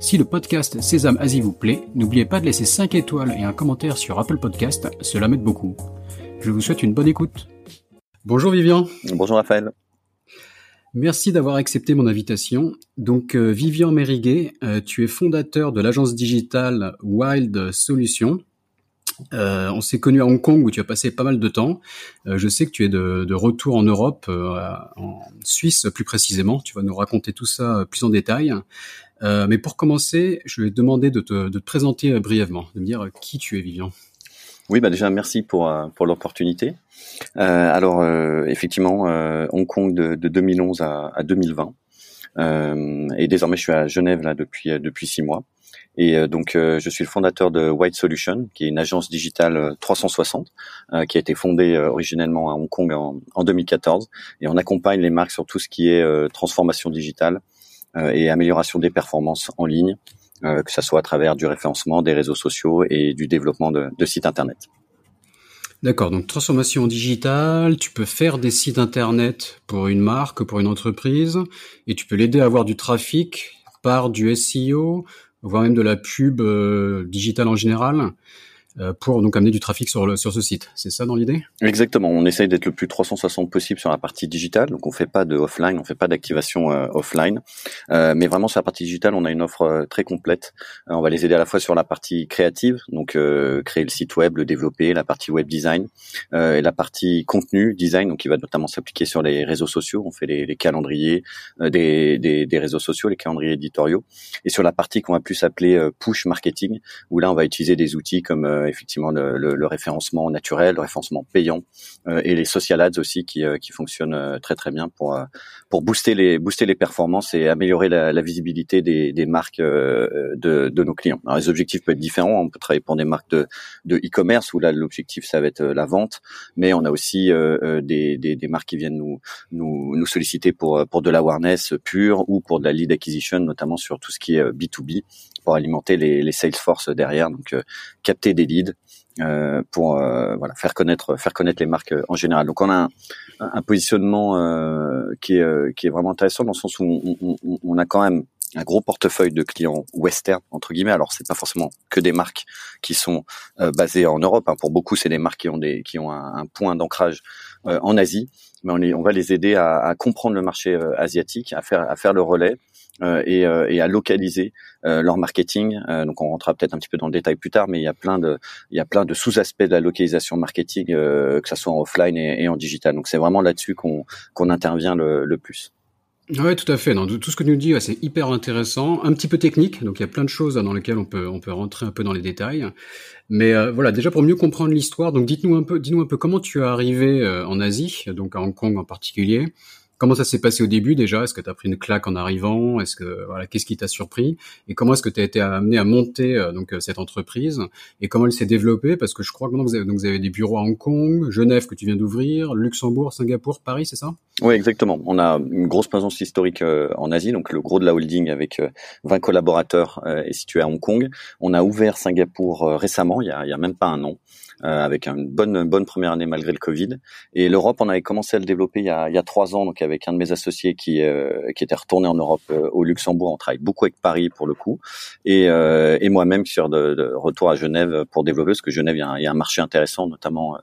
Si le podcast Sésame Asie vous plaît, n'oubliez pas de laisser 5 étoiles et un commentaire sur Apple Podcast, cela m'aide beaucoup. Je vous souhaite une bonne écoute. Bonjour Vivian. Bonjour Raphaël. Merci d'avoir accepté mon invitation. Donc euh, Vivian Mériguet, euh, tu es fondateur de l'agence digitale Wild Solutions. Euh, on s'est connu à Hong Kong où tu as passé pas mal de temps. je sais que tu es de, de retour en Europe, en Suisse plus précisément. Tu vas nous raconter tout ça plus en détail. Euh, mais pour commencer, je vais te demander de te, présenter euh, brièvement, de me dire euh, qui tu es, Vivian. Oui, bah déjà merci pour pour l'opportunité. Euh, alors effectivement, Hong Kong de, de 2011 à, à 2020, et désormais je suis à Genève là depuis depuis six mois. Et donc je suis le fondateur de White Solution, qui est une agence digitale 360, qui a été fondée originellement à Hong Kong en, en, 2014, et on accompagne les marques sur tout ce qui est transformation digitale, euh, et amélioration des performances en ligne, euh, que ce soit à travers du référencement, des réseaux sociaux et du développement de, de sites internet. D'accord, donc transformation digitale, tu peux faire des sites internet pour une marque, pour une entreprise, et tu peux l'aider à avoir du trafic par du SEO, voire même de la pub euh, digitale en général. Euh, pour donc amener du trafic sur, le, sur ce site. C'est ça dans l'idée? Exactement. On essaye d'être le plus 360 possible sur la partie digitale. Donc on fait pas de offline, on fait pas d'activation euh, offline, euh, mais vraiment sur la partie digitale, on a une offre euh, très complète. on va les aider à la fois sur la partie créative, donc créer le site web, le développer, la partie web design, et la partie contenu design, donc qui va notamment s'appliquer sur les réseaux sociaux. On fait les, les calendriers des, des, des, réseaux sociaux, les calendriers éditoriaux, et sur la partie qu'on va plus appeler push marketing, où là on va utiliser des outils comme effectivement le, référencement naturel, le référencement payant euh, et les social ads aussi qui, euh, qui fonctionnent euh, très très bien pour pour booster les booster les performances et améliorer la, visibilité des, des marques de, de nos clients. Alors les objectifs peuvent être différents. On peut travailler pour des marques de de e-commerce où là l'objectif ça va être la vente, mais on a aussi des, des, marques qui viennent nous nous nous solliciter pour pour de l'awareness pure ou pour de la lead acquisition, notamment sur tout ce qui est B2B pour alimenter les, les Salesforce derrière, donc capter des euh, pour euh, faire connaître faire connaître les marques euh, en général. Donc on a un, positionnement qui est qui est vraiment intéressant dans le sens où on, a quand même un gros portefeuille de clients western entre guillemets. Alors c'est pas forcément que des marques qui sont basées en Europe. Hein. Pour beaucoup, c'est des marques qui ont des qui ont un, point d'ancrage en Asie, mais on, va les aider à, comprendre le marché asiatique, à faire à faire le relais et, euh, et, à localiser euh, leur marketing. donc on rentrera peut-être un petit peu dans le détail plus tard, mais il y a plein de il y a plein de sous-aspects de la localisation marketing, que ça soit en offline et, en digital. Donc c'est vraiment là-dessus qu'on qu'on intervient le, le plus. Oui, tout à fait. Non, tout ce que tu nous dis, c'est hyper intéressant, un petit peu technique. Donc il y a plein de choses dans lesquelles on peut on peut rentrer un peu dans les détails. Mais voilà, déjà pour mieux comprendre l'histoire, donc dites-nous un peu, dis-nous un peu comment tu es arrivé en Asie, donc à Hong Kong en particulier. Comment ça s'est passé au début déjà? Est-ce que tu as pris une claque en arrivant? Est-ce que voilà, qu'est-ce qui t'a surpris? Et comment est-ce que tu as été amené à monter euh, donc euh, cette entreprise? Et comment elle s'est développée? Parce que je crois que maintenant vous avez, donc vous avez des bureaux à Hong Kong, Genève que tu viens d'ouvrir, Luxembourg, Singapour, Paris, c'est ça? Oui, exactement. On a une grosse présence historique euh, en Asie, donc le gros de la holding avec 20 collaborateurs est situé à Hong Kong. On a ouvert Singapour récemment, il y a, il y a même pas un an. Euh, avec une bonne bonne première année malgré le Covid. Et l'Europe, on avait commencé à le développer il y a, il y a trois ans, donc avec un de mes associés qui euh, qui était retourné en Europe euh, au Luxembourg. On travaille beaucoup avec Paris pour le coup, et, et moi-même suis de, de, retour à Genève pour développer, parce que Genève, il y a un, il y a un marché intéressant, notamment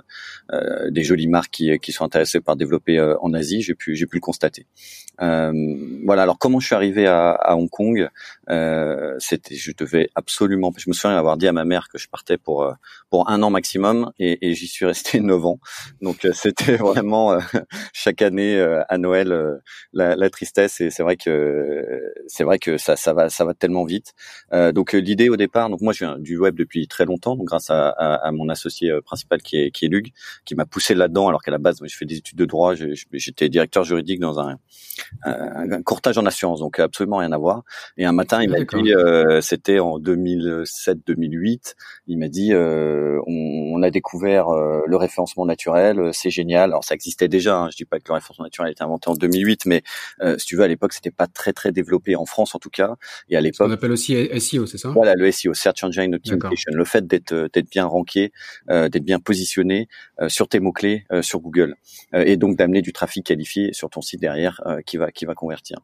des jolies marques qui, qui sont intéressées par développer en Asie. J'ai pu j'ai pu le constater. voilà. Alors comment je suis arrivé à, à Hong Kong? C'était, je devais absolument. Je me souviens avoir dit à ma mère que je partais pour pour un an maximum et, et j'y suis resté neuf ans. Donc euh, c'était vraiment euh, chaque année euh, à Noël la, la, tristesse et c'est vrai que c'est vrai que ça ça va ça va tellement vite. donc l'idée au départ, donc moi je viens du web depuis très longtemps, donc grâce à, à, à mon associé principal qui est qui est Lug, qui m'a poussé là-dedans alors qu'à la base je fais des études de droit, j'étais directeur juridique dans un, un, courtage en assurance, donc absolument rien à voir. Et un matin il m'a dit, c'était en 2007-2008, il m'a dit on on a découvert le référencement naturel, c'est génial. Alors ça existait déjà, hein, je dis pas que le référencement naturel a été inventé en 2008, mais si tu veux, à l'époque, c'était pas très très développé en France en tout cas. Et à l'époque, on appelle aussi SEO, c'est ça? Voilà, le SEO, Search Engine Optimization, le fait d'être d'être bien ranké, d'être bien positionné sur tes mots clés sur Google, et donc d'amener du trafic qualifié sur ton site derrière qui va qui va convertir.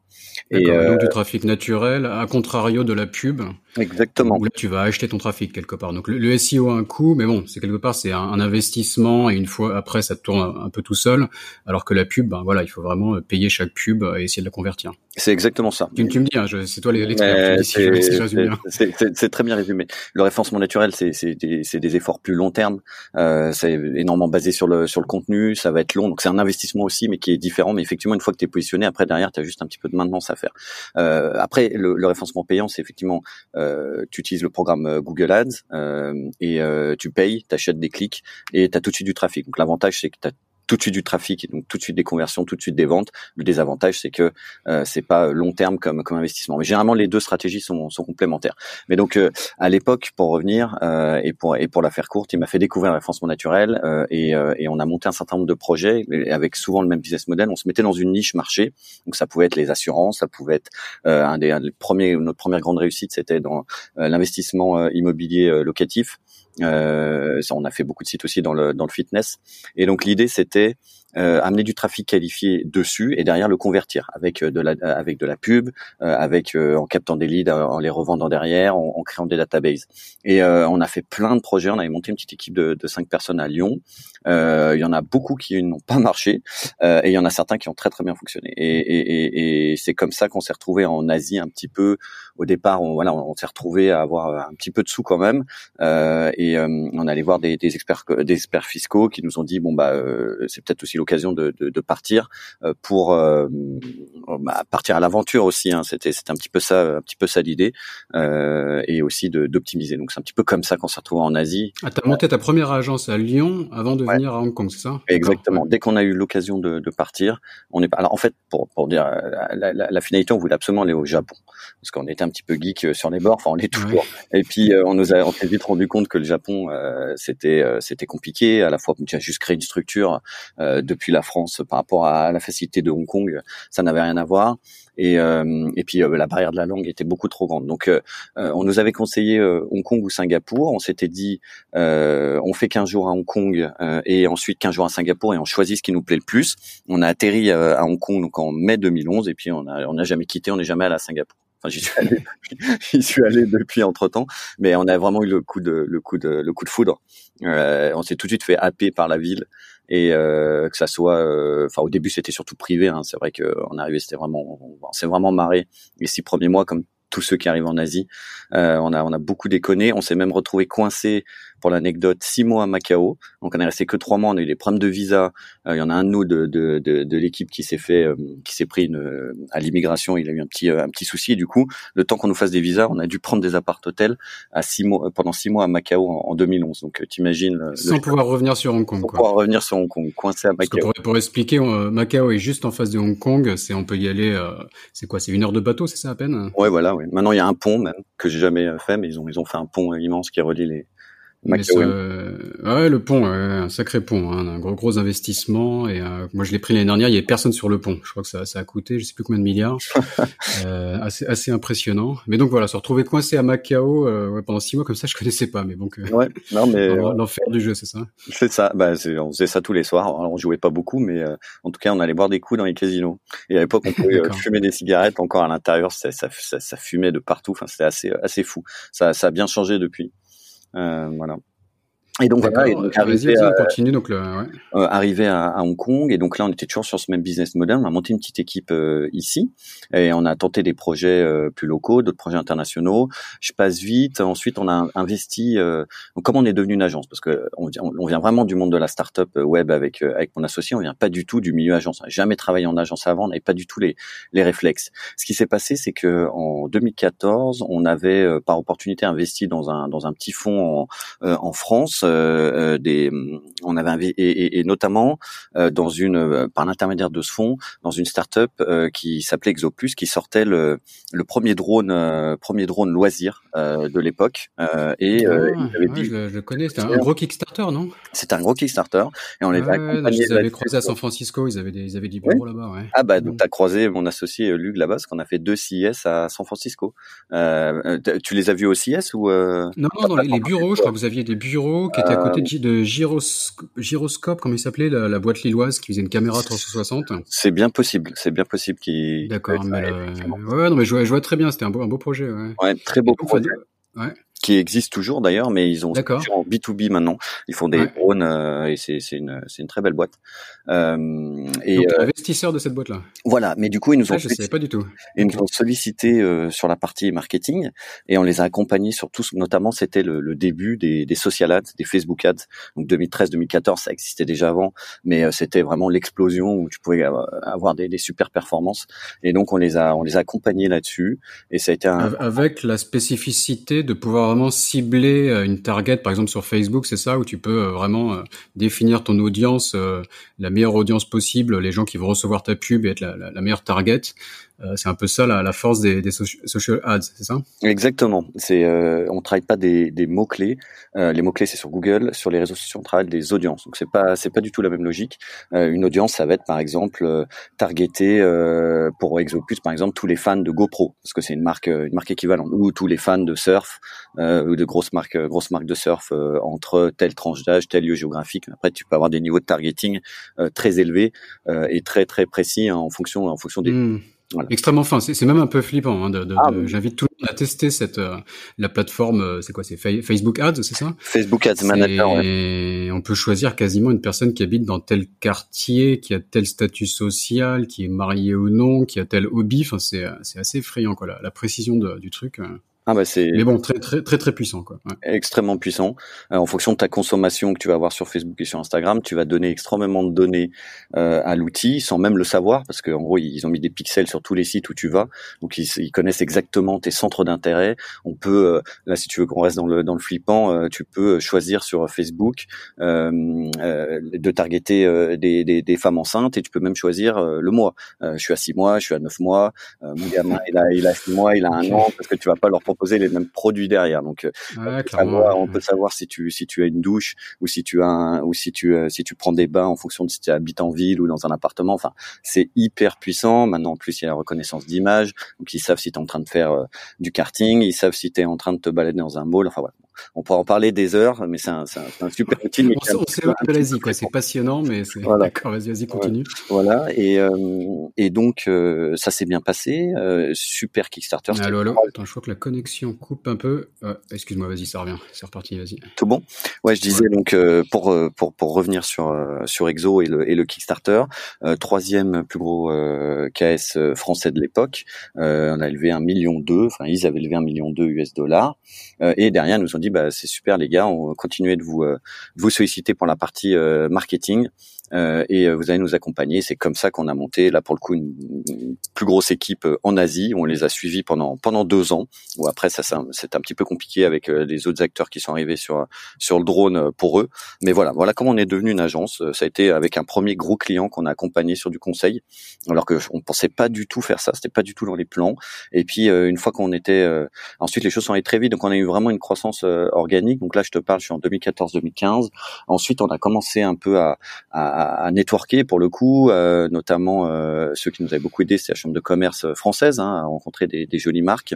Et donc du trafic naturel, à contrario de la pub. Exactement. Où là, tu vas acheter ton trafic quelque part. Donc le, SEO a un coût, mais bon, c'est quelque part c'est un, investissement et une fois après ça tourne un, peu tout seul. Alors que la pub, ben voilà, il faut vraiment payer chaque pub et essayer de la convertir. C'est exactement ça. Tu, tu me dis, hein, c'est toi l'expert. c'est très bien résumé. Le référencement naturel, c'est des, des, efforts plus long terme. Euh, c'est énormément basé sur le sur le contenu. Ça va être long, donc c'est un investissement aussi, mais qui est différent. Mais effectivement, une fois que tu es positionné, après derrière, tu as juste un petit peu de maintenance à faire. Euh, après, le, le référencement payant, c'est effectivement euh, tu utilises le programme euh, Google Ads euh, et tu payes, tu achètes des clics et tu as tout de suite du trafic. Donc l'avantage c'est que tu as tout de suite du trafic, donc tout de suite des conversions, tout de suite des ventes. Le désavantage, c'est que euh, c'est pas long terme comme comme investissement. Mais généralement, les deux stratégies sont, sont complémentaires. Mais donc euh, à l'époque, pour revenir euh, et pour et pour la faire courte, il m'a fait découvrir le référencement naturel euh, et, euh, et on a monté un certain nombre de projets avec souvent le même business model. On se mettait dans une niche marché, donc ça pouvait être les assurances, ça pouvait être un des, un des premiers notre première grande réussite, c'était dans l'investissement immobilier locatif. Euh, ça, on a fait beaucoup de sites aussi dans le, dans le fitness. Et donc l'idée, c'était euh, amener du trafic qualifié dessus et derrière le convertir avec euh, de la avec de la pub, euh, avec en captant des leads, en les revendant derrière, en, en créant des databases. Et on a fait plein de projets. On avait monté une petite équipe de, de cinq personnes à Lyon. Il y en a beaucoup qui n'ont pas marché et il y en a certains qui ont très très bien fonctionné. Et, et, et, et c'est comme ça qu'on s'est retrouvé en Asie un petit peu. Au départ, on, voilà, on s'est retrouvé à avoir un petit peu de sous quand même. et on allait voir des, des experts des experts fiscaux qui nous ont dit bon bah c'est peut-être aussi l'occasion de, de, de, partir euh, pour euh, bah, partir à l'aventure aussi. Hein. C'était un petit peu ça, un petit peu ça l'idée, euh, et aussi d'optimiser. Donc c'est un petit peu comme ça qu'on s'est retrouvé en Asie. Ah, t'as monté ta première agence à Lyon avant de venir à Hong Kong, c'est ça? Exactement. Dès qu'on a eu l'occasion de, de, partir, on est. Alors en fait, pour pour dire la, la, la finalité, on voulait absolument aller au Japon parce qu'on était un petit peu geek sur les bords. Enfin, on l'est toujours. Et puis on nous a on s'est vite rendu compte que le Japon c'était c'était compliqué. À la fois, tu as juste créé une structure euh, depuis la France par rapport à la facilité de Hong Kong, ça n'avait rien à voir. Et, euh, et puis euh, la barrière de la langue était beaucoup trop grande. Donc on nous avait conseillé Hong Kong ou Singapour. On s'était dit on fait 15 jours à Hong Kong et ensuite 15 jours à Singapour et on choisit ce qui nous plaît le plus. On a atterri à Hong Kong donc en mai 2011 et puis on a on n'a jamais quitté, on n'est jamais allé à Singapour. Enfin, j'y suis allé, j'y suis allé depuis entre temps, mais on a vraiment eu le coup de le coup de le coup de foudre. Euh, on s'est tout de suite fait happer par la ville et euh, que ça soit, euh, enfin au début c'était surtout privé. Hein, c'est vrai qu'on arrivé, c'était vraiment, on s'est vraiment marré les six premiers mois comme tous ceux qui arrivent en Asie. Euh, on a on a beaucoup déconné. On s'est même retrouvé coincé pour l'anecdote, six mois à Macao. Donc on est resté que trois mois. On a eu des problèmes de visa. Euh, il y en a un de nous de, de, de, de l'équipe qui s'est fait, euh, qui s'est pris une, à l'immigration. Il a eu un petit, euh, un petit souci. Et du coup, le temps qu'on nous fasse des visas, on a dû prendre des appart hôtels à six mois, pendant six mois à Macao en, 2011. Donc t'imagines. Sans pouvoir revenir sur Hong Kong. Sans pouvoir revenir sur Hong Kong, coincé à Macao. Pour, pour, expliquer, Macao est juste en face de Hong Kong. C'est on peut y aller. c'est quoi C'est une heure de bateau, c'est ça à peine? Ouais, voilà. Ouais. Maintenant il y a un pont même que j'ai jamais fait, mais ils ont ils ont fait un pont immense qui relie les ouais, le pont, un sacré pont, hein, un gros gros investissement. Et euh, moi, je l'ai pris l'année dernière. Il y avait personne sur le pont. Je crois que ça, ça a coûté, je sais plus combien de milliards. euh, assez, assez impressionnant. Mais donc voilà, se retrouver coincé à Macao euh, ouais, pendant six mois comme ça, je connaissais pas. Mais donc, ouais, non mais l'enfer du jeu, c'est ça? C'est ça. Bah, on faisait ça tous les soirs. Alors, on jouait pas beaucoup, mais en tout cas, on allait boire des coups dans les casinos. Et à l'époque, on pouvait fumer des cigarettes encore à l'intérieur. Ça, ça, ça, ça, fumait de partout. Enfin, c'était assez, assez fou. Ça, ça a bien changé depuis. Euh, voilà. Et donc voilà, et donc arrivé, à, continue, donc le, ouais. euh, arrivé à, à, Hong Kong et donc là on était toujours sur ce même business model. On a monté une petite équipe euh, ici et on a tenté des projets euh, plus locaux, d'autres projets internationaux. Je passe vite. Ensuite on a investi. Euh, donc comme on est devenu une agence parce que on, on vient vraiment du monde de la startup web avec avec mon associé. On vient pas du tout du milieu agence. On n'a jamais travaillé en agence avant. On n'avait pas du tout les les réflexes. Ce qui s'est passé c'est que en 2014 on avait par opportunité investi dans un dans un petit fonds en, en France confiance des, on avait et, et, et notamment dans une par l'intermédiaire de ce fonds dans une start-up qui s'appelait Exoplus qui sortait le, le premier drone premier drone loisir de l'époque et ah, je, je, connais c'était un, gros Kickstarter non? C'était un gros Kickstarter et on les avait accompagnés. Ils avaient croisé à San Francisco, ils avaient des, ils avaient des bureaux là-bas. Ouais. Ah bah donc mm. t'as croisé mon associé euh, Luc là-bas, parce qu'on a fait deux CIS à San Francisco. Euh, tu les as vus au CIS ou euh... Non, non, dans les, bureaux. Je crois que vous aviez des bureaux qui étaient à côté de, de Gyroscope, Gyroscope, comment il s'appelait, la, la, boîte lilloise qui faisait une caméra 360. C'est bien possible, c'est bien possible qu'il. D'accord, mais ouais, non, mais je vois, je vois très bien. C'était un beau, un beau projet. Ouais, ouais très beau projet. Ouais qui existe toujours d'ailleurs, mais ils ont en B2B maintenant. Ils font des drones euh, et c'est une une très belle boîte. Euh, et Donc, euh, investisseur de cette boîte là. Voilà, mais du coup ils nous ont je savais pas du tout. Ils nous ont sollicité euh, sur la partie marketing et on les a accompagnés sur tout, notamment c'était le, le, début des, des social ads, des Facebook ads. Donc 2013-2014 ça existait déjà avant, mais euh, c'était vraiment l'explosion où tu pouvais avoir des, des, super performances. Et donc on les a on les a accompagnés là-dessus et ça a été un... avec la spécificité de pouvoir vraiment cibler euh, une target, par exemple sur Facebook, c'est ça, où tu peux euh, vraiment euh, définir ton audience, la meilleure audience possible, les gens qui vont recevoir ta pub et être la, la meilleure target. Euh, c'est un peu ça la, la force des, des, social ads, c'est ça? Exactement. C'est euh, on travaille pas des, des mots clés. Euh, les mots clés c'est sur Google, sur les réseaux sociaux on travaille des audiences. Donc c'est pas c'est pas du tout la même logique. Euh, une audience ça va être par exemple targeté euh, pour Exopus par exemple tous les fans de GoPro parce que c'est une marque une marque équivalente ou tous les fans de surf ou de grosses marques grosses marques de surf entre telle tranche d'âge, tel lieu géographique. Après tu peux avoir des niveaux de targeting très élevés et très très précis hein, en fonction en fonction des Extrêmement fin. C'est même un peu flippant. Hein, de, de, ah, J'invite tout le monde à tester cette euh, la plateforme. Euh, c'est quoi C'est Facebook Ads, c'est ça? Facebook Ads Manager. Et on peut choisir quasiment une personne qui habite dans tel quartier, qui a tel statut social, qui est marié ou non, qui a tel hobby. Enfin, c'est assez effrayant quoi. La, la précision de, du truc. Euh. Ah bah c'est. Mais bon, très très très très puissant quoi. Extrêmement puissant. Euh, en fonction de ta consommation que tu vas avoir sur Facebook et sur Instagram, tu vas donner extrêmement de données euh, à l'outil sans même le savoir parce qu'en gros ils ont mis des pixels sur tous les sites où tu vas, donc ils, ils connaissent exactement tes centres d'intérêt. On peut euh, là si tu veux qu'on reste dans le dans le flippant, euh, tu peux choisir sur Facebook de targeter des, des, des, femmes enceintes et tu peux même choisir le mois. je suis à six mois, je suis à neuf mois, mon gamin il a il a six mois, il a un an parce que tu vas pas leur proposer les mêmes produits derrière. Donc, euh, on, peut savoir, si tu si tu as une douche ou si tu as un, ou si tu euh, si tu prends des bains en fonction de si tu habites en ville ou dans un appartement. Enfin, c'est hyper puissant. Maintenant, en plus, il y a la reconnaissance d'image, donc ils savent si tu es en train de faire euh, du karting, ils savent si tu es en train de te balader dans un mall. Enfin voilà, on pourra en parler des heures, mais c'est un, un, super outil. on sait vas-y, quoi. C'est passionnant, mais c'est voilà. d'accord. Vas-y, vas-y, continue. Voilà. Et euh, et donc euh, ça s'est bien passé. Super Kickstarter. Allô, allô. Attends, je crois que la connexion coupe un peu. Excuse-moi, vas-y, ça revient. C'est reparti, vas-y. Tout bon? Ouais, je disais donc pour pour pour revenir sur sur Exo et le et le Kickstarter, troisième plus gros KS français de l'époque. on a élevé un million deux. Enfin, ils avaient élevé un million deux US dollars. et derrière, nous ont dit bah c'est super les gars, on va continuer de vous euh, vous solliciter pour la partie euh, marketing. Euh, et euh, vous allez nous accompagner. C'est comme ça qu'on a monté là pour le coup une, plus grosse équipe euh, en Asie. On les a suivis pendant pendant deux ans. Ou après ça c'est un petit peu compliqué avec les autres acteurs qui sont arrivés sur sur le drone pour eux. Mais voilà, voilà comment on est devenu une agence. Ça a été avec un premier gros client qu'on a accompagné sur du conseil, alors que on pensait pas du tout faire ça. C'était pas du tout dans les plans. Et puis une fois qu'on était, ensuite les choses sont allées très vite. Donc on a eu vraiment une croissance organique. Donc là je te parle, je suis en 2014-2015. Ensuite on a commencé un peu à, à à, networker pour le coup, euh, notamment euh, ceux qui nous avaient beaucoup aidé, c'est la chambre de commerce française, hein, à rencontrer des, des jolies marques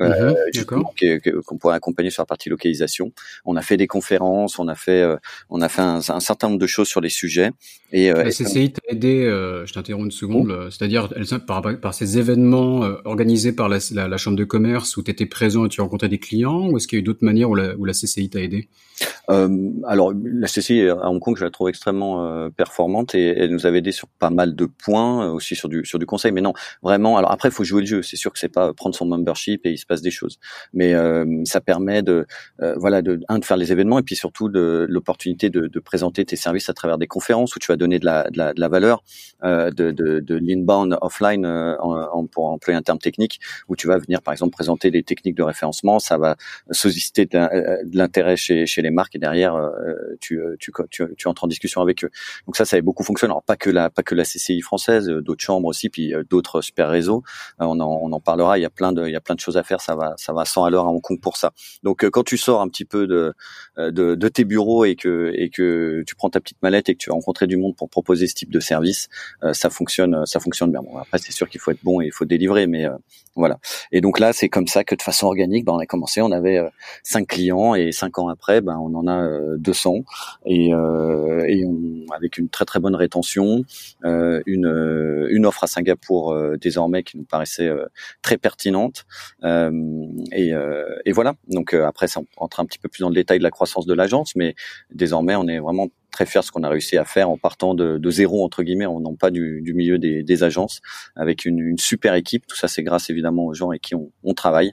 euh, mhm, qu'on pourrait accompagner sur la partie localisation. On a fait des conférences, on a fait, on a fait un, un, certain nombre de choses sur les sujets. Et la CCI t'a aidé. je t'interromps une seconde. Oh. C'est-à-dire par, par ces événements organisés par la, la, chambre de commerce où tu étais présent et tu rencontrais des clients, ou est-ce qu'il y a eu d'autres manières où la, où la CCI t'a aidé? Alors la CCI à Hong Kong, je la trouve extrêmement et elle nous avait aidé sur pas mal de points, aussi sur du conseil. Mais non, vraiment. Alors après, il faut jouer le jeu. C'est sûr que c'est pas prendre son membership et il se passe des choses, mais ça permet de voilà de un de faire les événements et puis surtout de l'opportunité de, présenter tes services à travers des conférences où tu vas donner de la valeur, de, de, de l'inbound offline pour employer un terme technique où tu vas venir par exemple présenter des techniques de référencement, ça va solliciter de l'intérêt chez, les marques et derrière tu entres en discussion avec eux. Donc ça, ça avait beaucoup fonctionné. Alors pas que la pas que la CCI française, d'autres chambres aussi, puis d'autres super réseaux. on en on en parlera. Il y a plein de il y a plein de choses à faire. Ça va ça va 100 à à Hong Kong pour ça. Donc quand tu sors un petit peu de, de, de tes bureaux et que et que tu prends ta petite mallette et que tu vas rencontrer du monde pour proposer ce type de service, ça fonctionne ça fonctionne bien. Bon, après c'est sûr qu'il faut être bon et il faut délivrer, mais voilà. Et donc là, c'est comme ça que de façon organique, ben, on a commencé. On avait euh, cinq clients et cinq ans après, ben, on en a 200 euh, et, euh, et on, avec une très très bonne rétention, une, une offre à Singapour désormais qui nous paraissait très pertinente. Et, et, voilà. Donc après, ça, on rentre un petit peu plus dans le détail de la croissance de l'agence, mais désormais, on est vraiment très fier de ce qu'on a réussi à faire en partant de, de zéro entre guillemets, on non pas du, du milieu des, des, agences, avec une, une, super équipe. Tout ça, c'est grâce évidemment aux gens avec qui on, on travaille.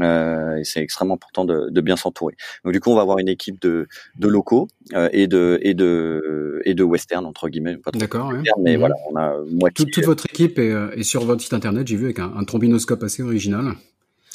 Euh, et c'est extrêmement important de, de bien s'entourer. Donc du coup, on va avoir une équipe de, de locaux euh, et de et de et de western entre guillemets. D'accord. Ouais. Mais mmh. voilà, on a moitié. Toute, toute votre équipe est, est, sur votre site internet. J'ai vu avec un, un trombinoscope assez original.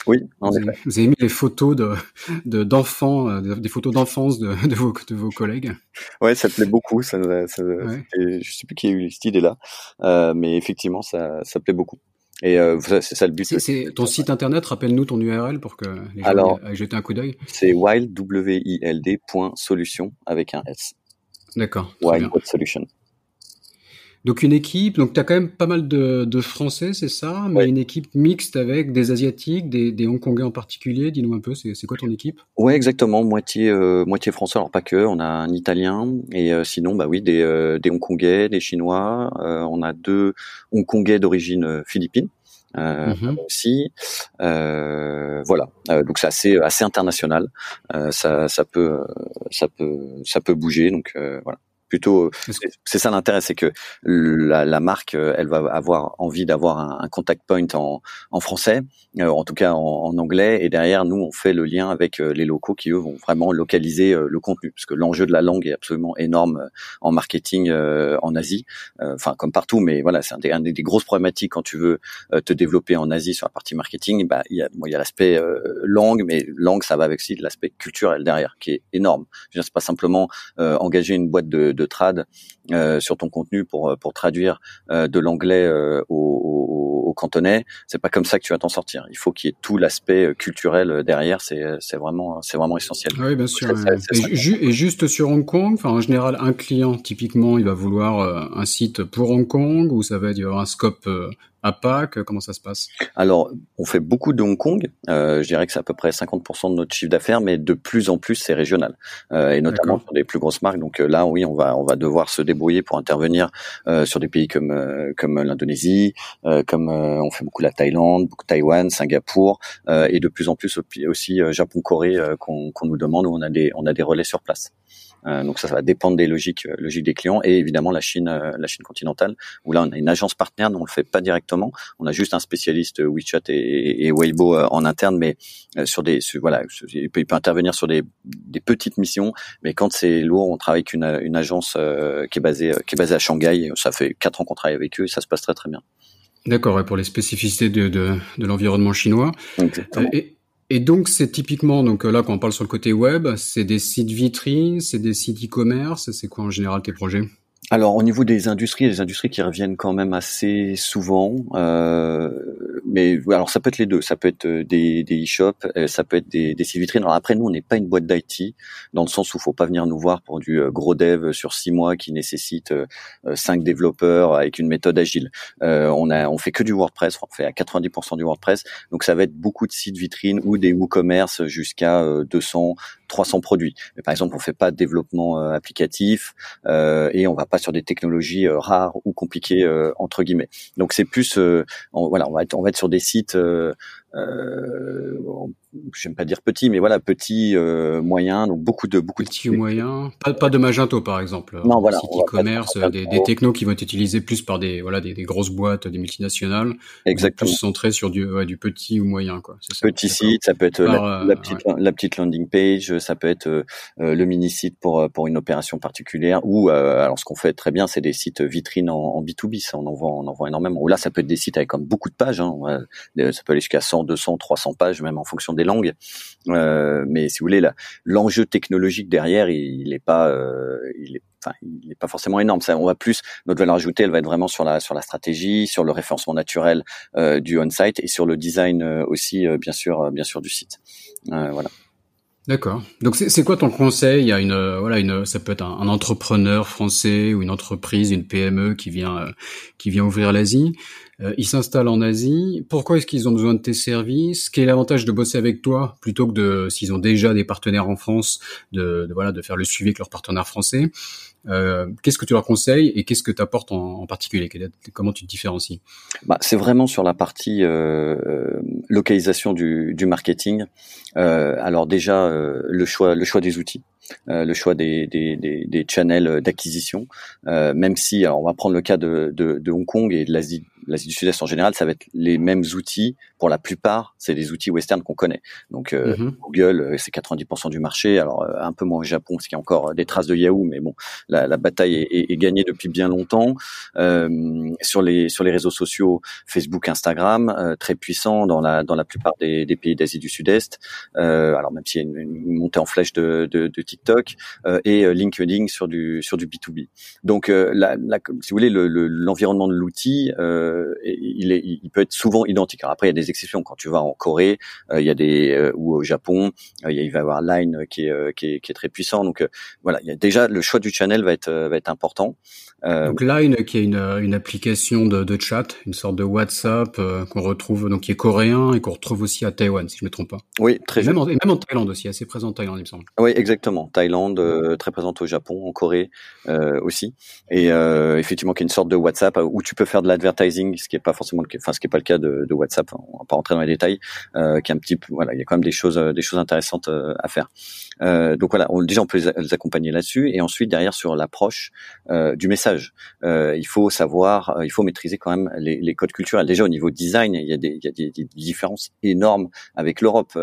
Oui, en vous. Avez, vous avez mis les photos de d'enfants, de, des photos d'enfance de, de, vos, de vos collègues. Ouais, ça plaît beaucoup. Ça, ça ouais. Je sais plus qui a eu cette idée-là, euh, mais effectivement, ça, ça plaît beaucoup. Et euh, c'est ça le but. C'est ton site internet. Rappelle-nous ton URL pour que les gens Alors, aillent jeter un coup d'œil. C'est wild w i l d point solution avec un s. D'accord. Wild solution. Donc une équipe, donc tu as quand même pas mal de, de Français, c'est ça, mais ouais. une équipe mixte avec des Asiatiques, des, des Hongkongais en particulier. Dis-nous un peu, c'est quoi ton équipe? Ouais, exactement, moitié euh, moitié français, alors pas que, on a un Italien et euh, sinon bah oui des euh, des Hongkongais, des Chinois, euh, on a deux Hongkongais d'origine euh, philippine. Euh, mmh. aussi euh, voilà donc c'est assez assez international ça ça peut ça peut ça peut bouger donc voilà plutôt c'est ça l'intérêt c'est que la, la, marque elle va avoir envie d'avoir un, un, contact point en, en français euh, en tout cas en, en, anglais. Et derrière nous on fait le lien avec euh, les locaux qui eux vont vraiment localiser euh, le contenu. Parce que l'enjeu de la langue est absolument énorme euh, en marketing euh, en Asie. Enfin comme partout mais voilà c'est un des, un des, grosses problématiques quand tu veux te développer en Asie sur la partie marketing. Bah il y a bon, il y a l'aspect langue mais langue ça va avec aussi l'aspect culturel derrière qui est énorme. C'est pas simplement engager une boîte de de trad euh, sur ton contenu pour pour traduire euh, de l'anglais euh, au, au, au, cantonais. C'est pas comme ça que tu vas t'en sortir. Il faut qu'il y ait tout l'aspect culturel derrière. C'est c'est vraiment c'est vraiment essentiel. Oui, bien sûr. Ouais. Et, ju et, juste sur Hong Kong, enfin en général, un client typiquement, il va vouloir un site pour Hong Kong ou ça va être il va avoir un scope à Pâques Comment ça se passe? Alors, on fait beaucoup de Hong Kong. Euh, je dirais que c'est à peu près 50% de notre chiffre d'affaires, mais de plus en plus, c'est régional, euh, et notamment sur des plus grosses marques. Donc là, oui, on va on va devoir se débrouiller pour intervenir euh, sur des pays comme comme l'Indonésie, comme on fait beaucoup la Thaïlande, beaucoup Taïwan, Singapour, et de plus en plus aussi Japon, Corée qu'on qu'on nous demande où on a des on a des relais sur place. Euh, donc ça, ça va dépendre des logiques, euh, logiques des clients et évidemment la Chine, euh, la Chine continentale où là on a une agence partenaire, dont on le fait pas directement. On a juste un spécialiste WeChat et, et Weibo en interne, mais sur des, sur, voilà, il peut, il peut, intervenir sur des, des, petites missions, mais quand c'est lourd, on travaille avec une, une agence qui est basée, qui est basée à Shanghai. Ça fait quatre ans qu'on travaille avec eux et ça se passe très très bien. D'accord, pour les spécificités de, de, de l'environnement chinois. Exactement. Et, et donc c'est typiquement donc là quand on parle sur le côté web, c'est des sites vitrines, c'est des sites e-commerce, c'est quoi en général tes projets? Alors au niveau des industries, des industries qui reviennent quand même assez souvent, euh, mais alors ça peut être les deux, ça peut être euh, des, e-shops, euh, ça peut être des, des sites vitrines. Alors après nous on n'est pas une boîte d'IT dans le sens où faut pas venir nous voir pour du gros dev sur six mois qui nécessite cinq développeurs avec une méthode agile. Euh, on a on fait que du WordPress, on fait à 90% du WordPress, donc ça va être beaucoup de sites vitrines ou des WooCommerce jusqu'à 200, 300 produits. Mais par exemple on fait pas de développement applicatif et on va pas sur des technologies euh, rares ou compliquées euh, entre guillemets. Donc c'est plus, euh, on, voilà, va on va être sur des sites euh, j'aime pas dire petit, mais voilà, petit, euh, moyen, donc beaucoup de beaucoup petit de moyen, pas, pas de Magento par exemple. Non, voilà, site e-commerce, des, des, technos qui vont être utilisés plus par des voilà des, des grosses boîtes, des multinationales, exactement, plus centrés sur du du petit ou moyen quoi. Ça, petit site, ça peut être la, la, petite la petite landing page, ça peut être le mini site pour pour une opération particulière, ou alors ce qu'on fait très bien, c'est des sites vitrines en, en B2B, ça on en voit on en voit énormément. Ou là, ça peut être des sites avec comme beaucoup de pages, hein, ça peut aller jusqu'à 100, 200, 300 pages, même en fonction des langues. Euh, mais si vous voulez, l'enjeu technologique derrière, il n'est pas, euh, il est Enfin, il n'est pas forcément énorme. On va plus notre valeur ajoutée, elle va être vraiment sur la sur la stratégie, sur le référencement naturel euh, du on-site et sur le design aussi, bien sûr, bien sûr du site. voilà. D'accord. Donc c'est quoi ton conseil? A une voilà une ça peut être un, un, entrepreneur français ou une entreprise, une PME qui vient qui vient ouvrir l'Asie. Euh, ils s'installent en Asie. Pourquoi est-ce qu'ils ont besoin de tes services? Quel est l'avantage de bosser avec toi plutôt que de, s'ils ont déjà des partenaires en France, de, de voilà, de faire le suivi avec leurs partenaires français? Euh, Qu'est-ce que tu leur conseilles et qu'est-ce que tu apportes en, en, particulier? Comment tu te différencies? Bah, C'est vraiment sur la partie euh, euh localisation du, du marketing. Euh, alors déjà euh, le choix, le choix des outils. Euh, le choix des, des, des, des channels d'acquisition, même si alors on va prendre le cas de, de, de Hong Kong et de l'Asie l'Asie du Sud-Est en général, ça va être les mêmes outils. Pour la plupart, c'est des outils western qu'on connaît. Donc euh, mhm. Google, euh, c'est 90% du marché. Alors euh, un peu moins au Japon, parce qu'il y a encore des traces de Yahoo, mais bon, la, la bataille est, est, gagnée depuis bien longtemps. Euh, sur les sur les réseaux sociaux, Facebook, Instagram, très puissant dans la dans la plupart des, des pays d'Asie du Sud-Est. alors même s'il y a une, une, montée en flèche de, de, de TikTok et LinkedIn sur du sur du B2B. Donc la, la, si vous voulez, l'environnement le, de l'outil euh, il, est, il peut être souvent identique. Alors après, il y a des exceptions. Quand tu vas en Corée, euh, il y a des euh, ou au Japon, il va y avoir Line qui est, qui est, qui est très puissant. Donc voilà, il y a déjà le choix du channel va être va être important. donc Line qui est une, une application de, de chat, une sorte de WhatsApp qu'on retrouve donc qui est coréen et qu'on retrouve aussi à Taïwan si je me trompe pas. Oui, très même en, et même en Thaïlande aussi, assez présent en Thaïlande il me semble. Oui, exactement. Thaïlande très présente au Japon, en Corée aussi, et effectivement qui est une sorte de WhatsApp où tu peux faire de l'advertising ce qui est pas forcément le, enfin ce qui est pas le cas de, de WhatsApp. On va pas rentrer dans les détails, euh, qui est un petit voilà, il y a quand même des choses, euh, des choses intéressantes euh, à faire. Euh, donc voilà, on, déjà on peut les, accompagner là-dessus, et ensuite derrière sur l'approche euh, du message, il faut savoir, il faut maîtriser quand même les, les, codes culturels. Déjà au niveau design, il y a des, il y a des, des différences énormes avec l'Europe.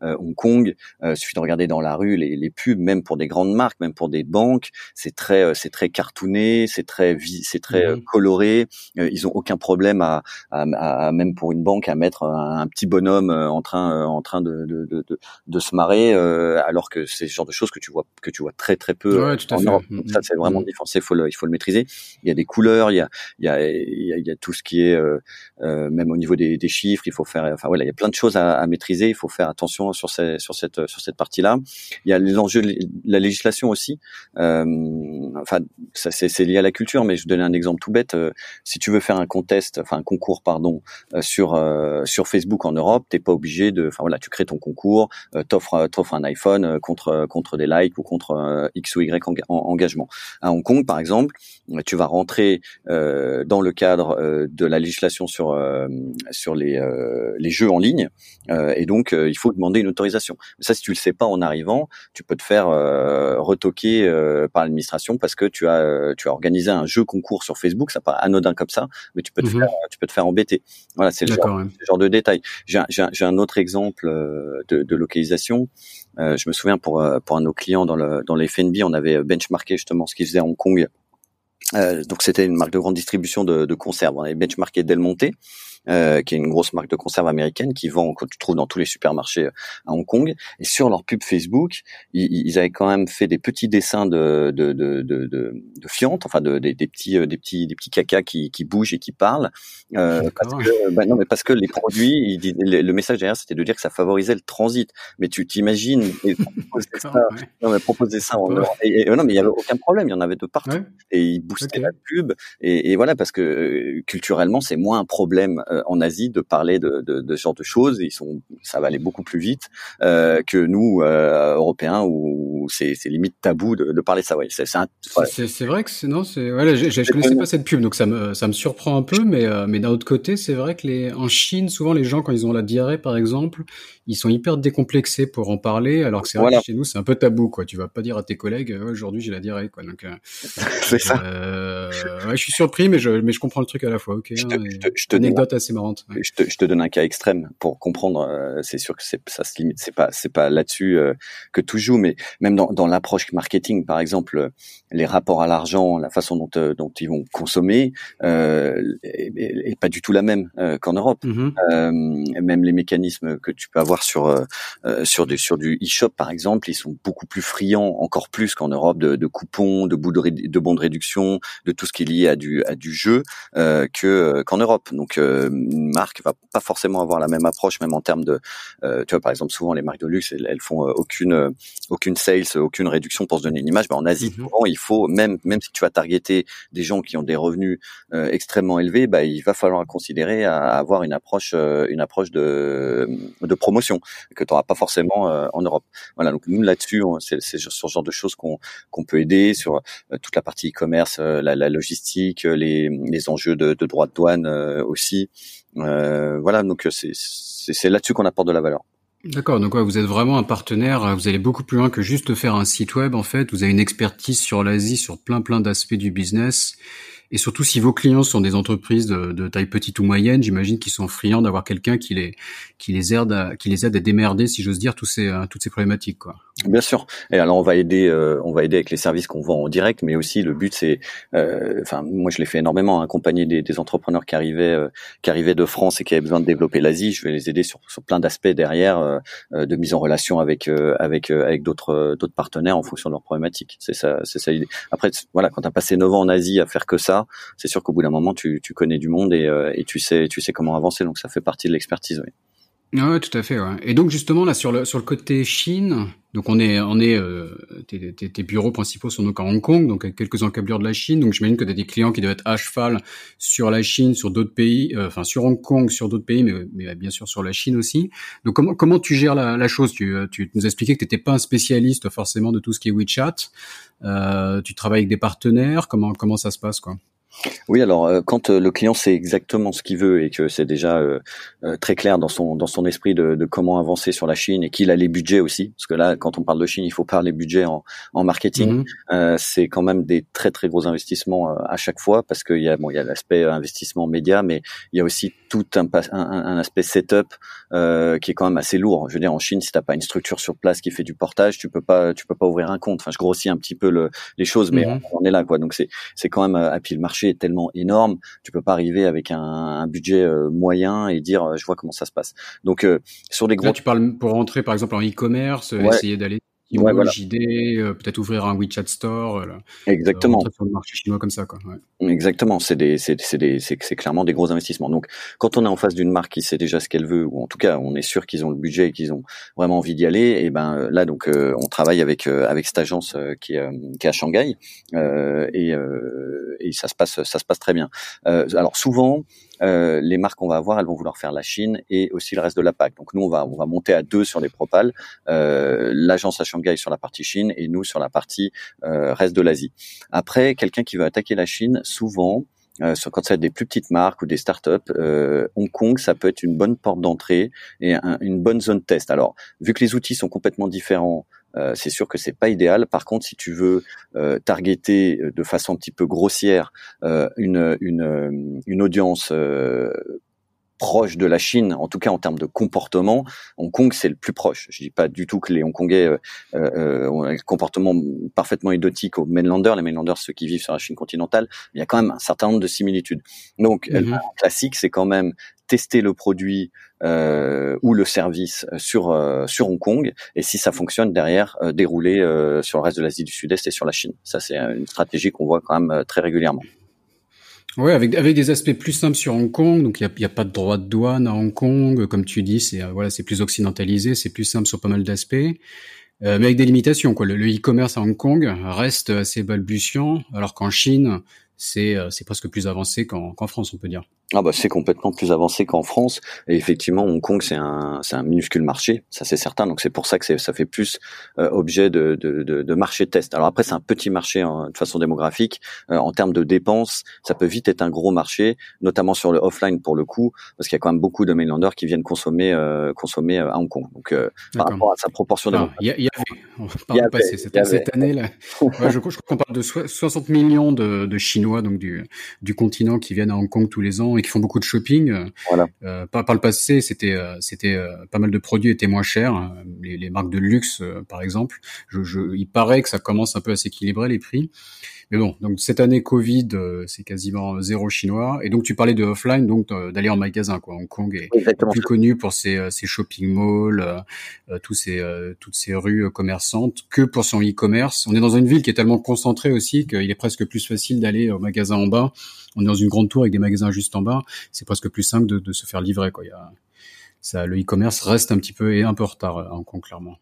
Hong Kong, il suffit de regarder dans la rue les, les, pubs, même pour des grandes marques, même pour des banques, c'est très, c'est très cartooné, c'est très, c'est très mmh coloré. ils ont aucun problème à, à, à, même pour une banque à mettre un, petit bonhomme en train, en train de, de, de, de se marrer, alors que c'est ce genre de choses que tu vois que tu vois très très peu ouais, en Europe. Donc ça c'est vraiment mmh. Il faut le, il faut le maîtriser. Il y a des couleurs, il y a il y a il y a, tout ce qui est euh, euh, même au niveau des, des, chiffres, il faut faire. Enfin voilà, il y a plein de choses à, à maîtriser. Il faut faire attention sur ces, sur cette sur cette partie-là. Il y a les enjeux, la législation aussi. Euh, enfin ça c'est lié à la culture, mais je vais donner un exemple tout bête. Euh, si tu veux faire un contest, enfin concours pardon euh, sur sur Facebook en Europe, t'es pas obligé de. Enfin voilà, tu crées ton concours, t'offres t'offres un iPhone contre contre des likes ou contre euh, x ou y engagement. À Hong Kong, par exemple, tu vas rentrer euh, dans le cadre euh, de la législation sur sur les les jeux en ligne, et donc il faut demander une autorisation. Ça, si tu le sais pas en arrivant, tu peux te faire retoquer par l'administration parce que tu as tu as organisé un jeu concours sur Facebook. Ça paraît anodin comme ça, mais tu peux te mhm. faire tu peux te faire embêter. Voilà, c'est le, genre, genre de détail. J'ai un, un, autre exemple de, de localisation. Euh, je me souviens pour euh, pour un de nos clients dans le dans les FNB, on avait benchmarké justement ce qu'ils faisaient à Hong Kong. Euh, donc c'était une marque de grande distribution de, de conserves. On avait benchmarké Del Monte euh, qui est une grosse marque de conserve américaine qui vend, que tu trouves dans tous les supermarchés euh, à Hong Kong. Et sur leur pub Facebook, ils, ils avaient quand même fait des petits dessins de de de de, de, fientes, enfin de, des, des petits euh, des petits des petits cacas qui, qui bougent et qui parlent. Euh, parce que bah non, mais parce que les produits, il, le, message derrière, c'était de dire que ça favorisait le transit. Mais tu t'imagines proposer ça, non mais proposer ça en et, non mais il y avait aucun problème, il y en avait de partout. Et ils boostaient la pub et, et, voilà parce que culturellement c'est moins un problème en Asie de parler de, de, de, ce genre de choses. Ils sont, ça va aller beaucoup plus vite que nous Européens où c'est limite tabou de, de parler ça. Ouais, c'est c'est vrai que c'est non, c'est voilà, je, je, connaissais pas cette pub donc ça me ça me surprend un peu, mais mais d'un autre côté, c'est vrai que les en Chine souvent les gens quand ils ont la diarrhée par exemple, ils sont hyper décomplexés pour en parler, alors que c'est vrai que chez nous c'est un peu tabou quoi. Tu vas pas dire à tes collègues aujourd'hui j'ai la diarrhée quoi. Donc c'est ça. Euh, ouais, je suis surpris, mais je, mais je comprends le truc à la fois. Ok. Je te, hein, je te, anecdote assez marrante. Je, te, je te donne un cas extrême pour comprendre. Euh, c'est sûr que ça se limite. C'est pas c'est pas là-dessus euh, que tout joue, mais même dans, dans l'approche marketing, par exemple, les rapports à l'argent, la façon dont dont ils vont consommer, est, pas du tout la même qu'en Europe. Mm-hmm. même les mécanismes que tu peux avoir sur sur du sur du e-shop, par exemple, ils sont beaucoup plus friands, encore plus qu'en Europe, de, de coupons, de bons de, de bons de réduction, de tout ce qui est lié à du à du jeu euh, que euh, qu'en Europe. Donc euh, une marque va pas forcément avoir la même approche, même en termes de, euh, tu vois par exemple souvent les marques de luxe elles, font aucune aucune sales, aucune réduction pour se donner une image. Mais en Asie mhm. souvent il faut même même si tu vas targeter des gens qui ont des revenus extrêmement élevés, bah il va falloir considérer à avoir une approche une approche de de promotion que tu n'auras pas forcément en Europe. Voilà donc nous là-dessus c'est sur ce genre de choses qu'on qu'on peut aider sur toute la partie e-commerce, la, la logistique, euh, les, les enjeux de, de droit de douane euh, aussi. Euh, voilà, donc c'est là-dessus qu'on apporte de la valeur. D'accord, donc ouais, vous êtes vraiment un partenaire, vous allez beaucoup plus loin que juste faire un site web en fait, vous avez une expertise sur l'Asie, sur plein plein d'aspects du business et surtout, si vos clients sont des entreprises de, taille petite ou moyenne, j'imagine qu'ils sont friands d'avoir quelqu'un qui les qui les aide à, qui les aide à démerder, si j'ose dire, tous ces euh, toutes ces problématiques, quoi. Bien sûr. Et alors, on va aider, euh, on va aider avec les services qu'on vend en direct, mais aussi le but, c'est, euh, enfin, moi, je l'ai fait énormément, accompagner des, des, entrepreneurs qui arrivaient, qui arrivaient de France et qui avaient besoin de développer l'Asie. Je vais les aider sur, plein d'aspects derrière, de mise en relation avec avec avec d'autres d'autres partenaires en fonction de leurs problématiques. C'est ça, c'est ça l'idée. Après, voilà, quand as passé 9 ans en Asie à faire que ça, c'est sûr qu'au bout d'un moment, tu, connais du monde euh, et, tu sais, tu sais comment avancer. Donc ça fait partie de l'expertise. Oui. Ouais, tout à fait. Et donc justement là sur le côté Chine, donc on est on est euh, tes, bureaux principaux sont donc à Hong Kong, donc quelques encablures de la Chine. Donc j'imagine que tu as des clients qui doivent être à cheval sur la Chine, sur d'autres pays, euh, enfin sur Hong Kong, sur d'autres pays, mais, mais bien sûr sur la Chine aussi. Donc comment tu gères la, chose? Tu, nous expliquais que tu n'étais pas un spécialiste forcément de tout ce qui est WeChat. Euh, tu travailles avec des partenaires. Comment comment ça se passe quoi? Oui, alors euh, quand euh, le client sait exactement ce qu'il veut et que c'est déjà euh, très clair dans son dans son esprit de, de comment avancer sur la Chine et qu'il a les budgets aussi, parce que là, quand on parle de Chine, il faut parler budget en, en marketing. Mhm. c'est quand même des très très gros investissements à chaque fois parce qu'il y a bon il y a l'aspect investissement média, mais il y a aussi tout un, un, un aspect setup qui est quand même assez lourd. Je veux dire, en Chine, si t'as pas une structure sur place qui fait du portage, tu peux pas tu peux pas ouvrir un compte. Enfin, je grossis un petit peu le, les choses, mais mhm. on, est là quoi. Donc c'est c'est quand même à pied le marché est tellement énorme, tu peux pas arriver avec un, budget euh, moyen et dire euh, je vois comment ça se passe. Donc euh, sur les gros, Là, tu parles pour rentrer par exemple en e-commerce, essayer d'aller ouais, voilà. Euh, peut-être ouvrir un WeChat Store. Euh, Exactement. sur le marché chinois comme ça, quoi. Ouais. Exactement. C'est des, c'est, c'est des, c'est, c'est clairement des gros investissements. Donc, quand on est en face d'une marque qui sait déjà ce qu'elle veut, ou en tout cas, on est sûr qu'ils ont le budget et qu'ils ont vraiment envie d'y aller, et ben euh, là, donc, on travaille avec avec cette agence qui est qui est à Shanghai, et et ça se passe ça se passe très bien. alors souvent, euh, les marques qu'on va avoir, elles vont vouloir faire la Chine et aussi le reste de la PAC. Donc nous, on va on va monter à deux sur les propales, euh, l'agence à Shanghai sur la partie Chine et nous sur la partie euh, reste de l'Asie. Après, quelqu'un qui veut attaquer la Chine, souvent euh, quand ça des plus petites marques ou des startups, euh, Hong Kong, ça peut être une bonne porte d'entrée et une bonne zone test. Alors, vu que les outils sont complètement différents, euh, c'est sûr que c'est pas idéal. Par contre, si tu veux euh, targeter de façon un petit peu grossière euh, une, une, une audience proche de la Chine, en tout cas en termes de comportement, Hong Kong c'est le plus proche. Je dis pas du tout que les Hongkongais euh, euh, ont un comportement parfaitement identique aux mainlanders. Les mainlanders, ceux qui vivent sur la Chine continentale, il y a quand même un certain nombre de similitudes. Donc, mm -hmm. classique, c'est quand même tester le produit euh, ou le service sur euh, sur Hong Kong et si ça fonctionne derrière euh, dérouler sur le reste de l'Asie du Sud-Est et sur la Chine. Ça c'est une stratégie qu'on voit quand même très régulièrement. Oui, avec avec des aspects plus simples sur Hong Kong, donc il y a, pas de droit de douane à Hong Kong, comme tu dis, c'est voilà, plus occidentalisé, c'est plus simple sur pas mal d'aspects, mais avec des limitations. Le e-commerce à Hong Kong reste assez balbutiant, alors qu'en Chine, c'est presque plus avancé qu'en France, on peut dire. Ah bah c'est complètement plus avancé qu'en France. Et effectivement Hong Kong c'est un c'est un minuscule marché ça c'est certain. Donc c'est pour ça que ça fait plus euh, objet de, de, de, de, marché test. Alors après c'est un petit marché de façon démographique. Euh, en termes de dépenses ça peut vite être un gros marché notamment sur le offline pour le coup parce qu'il y a quand même beaucoup de mainlanders qui viennent consommer euh, consommer à Hong Kong. Donc par rapport à sa proportion il y, y, avait par cette, cette année là je, je crois qu'on parle de 60 millions de, de Chinois donc du du continent qui viennent à Hong Kong tous les ans qui font beaucoup de shopping. Voilà. Euh, par, par le passé, c'était euh, c'était euh, pas mal de produits étaient moins chers. Hein. Les, les marques de luxe, par exemple. Je, je, il paraît que ça commence un peu à s'équilibrer les prix. Mais bon, donc cette année Covid, euh, c'est quasiment zéro chinois. Et donc tu parlais de offline, donc euh, d'aller en magasin. Quoi. Hong Kong est plus connu pour ses, euh, ses shopping malls, tous ces, toutes ces rues commerçantes que pour son e-commerce. On est dans une ville qui est tellement concentrée aussi qu'il est presque plus facile d'aller au magasin en bas. On est dans une grande tour avec des magasins juste en bas. C'est presque plus simple de, de se faire livrer. Quoi. Il y a, ça, le e-commerce reste un petit peu et un peu en retard à Hong Kong, clairement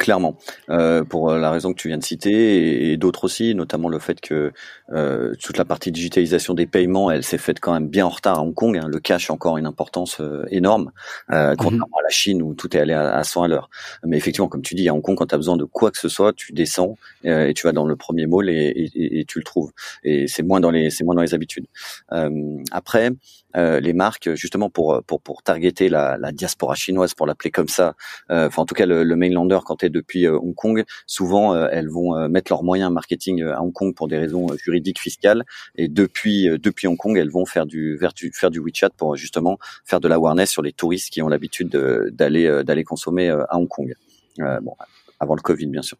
clairement, euh, pour la raison que tu viens de citer et, d'autres aussi, notamment le fait que euh, toute la partie digitalisation des paiements, elle s'est faite quand même bien en retard à Hong Kong. Hein. Le cash a encore une importance euh, énorme, euh, mhm. contrairement à la Chine où tout est allé à, à 100 à l'heure. Mais effectivement, comme tu dis, à Hong Kong, quand tu as besoin de quoi que ce soit, tu descends euh, et tu vas dans le premier mall et, et, et tu le trouves. Et c'est moins dans les c'est moins dans les habitudes. Euh, après, euh, les marques justement pour pour pour targeter la, la diaspora chinoise pour l'appeler comme ça euh, enfin en tout cas le, le mainlander quand tu depuis euh, Hong Kong souvent elles vont mettre leurs moyens marketing à Hong Kong pour des raisons juridiques fiscales. Et depuis depuis Hong Kong elles vont faire du, faire du faire du WeChat pour justement faire de l'awareness sur les touristes qui ont l'habitude d'aller d'aller consommer à Hong Kong. Bon avant le Covid bien sûr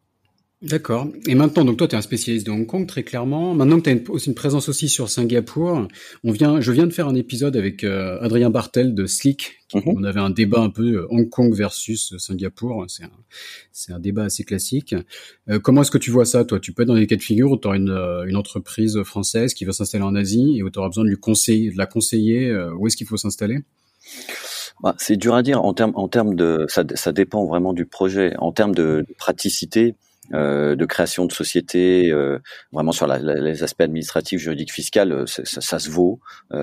D'accord. Et maintenant, donc toi, tu es un spécialiste de Hong Kong, très clairement. Maintenant que tu as aussi une présence aussi sur Singapour, on vient, je viens de faire un épisode avec euh, Adrien Bartel de Slick. Mhm. On avait un débat un peu euh, Hong Kong versus Singapour. C'est un, débat assez classique. Euh, comment est-ce que tu vois ça, toi? Tu peux être dans des cas de figure où tu auras une, une entreprise française qui va s'installer en Asie et où tu auras besoin de lui conseiller, de la conseiller où est-ce qu'il faut s'installer? Bah, c'est dur à dire en termes en termes de ça, ça dépend vraiment du projet en termes de praticité euh, de création de société, euh, vraiment sur les aspects administratifs, juridiques, fiscaux, euh, ça, ça, se vaut.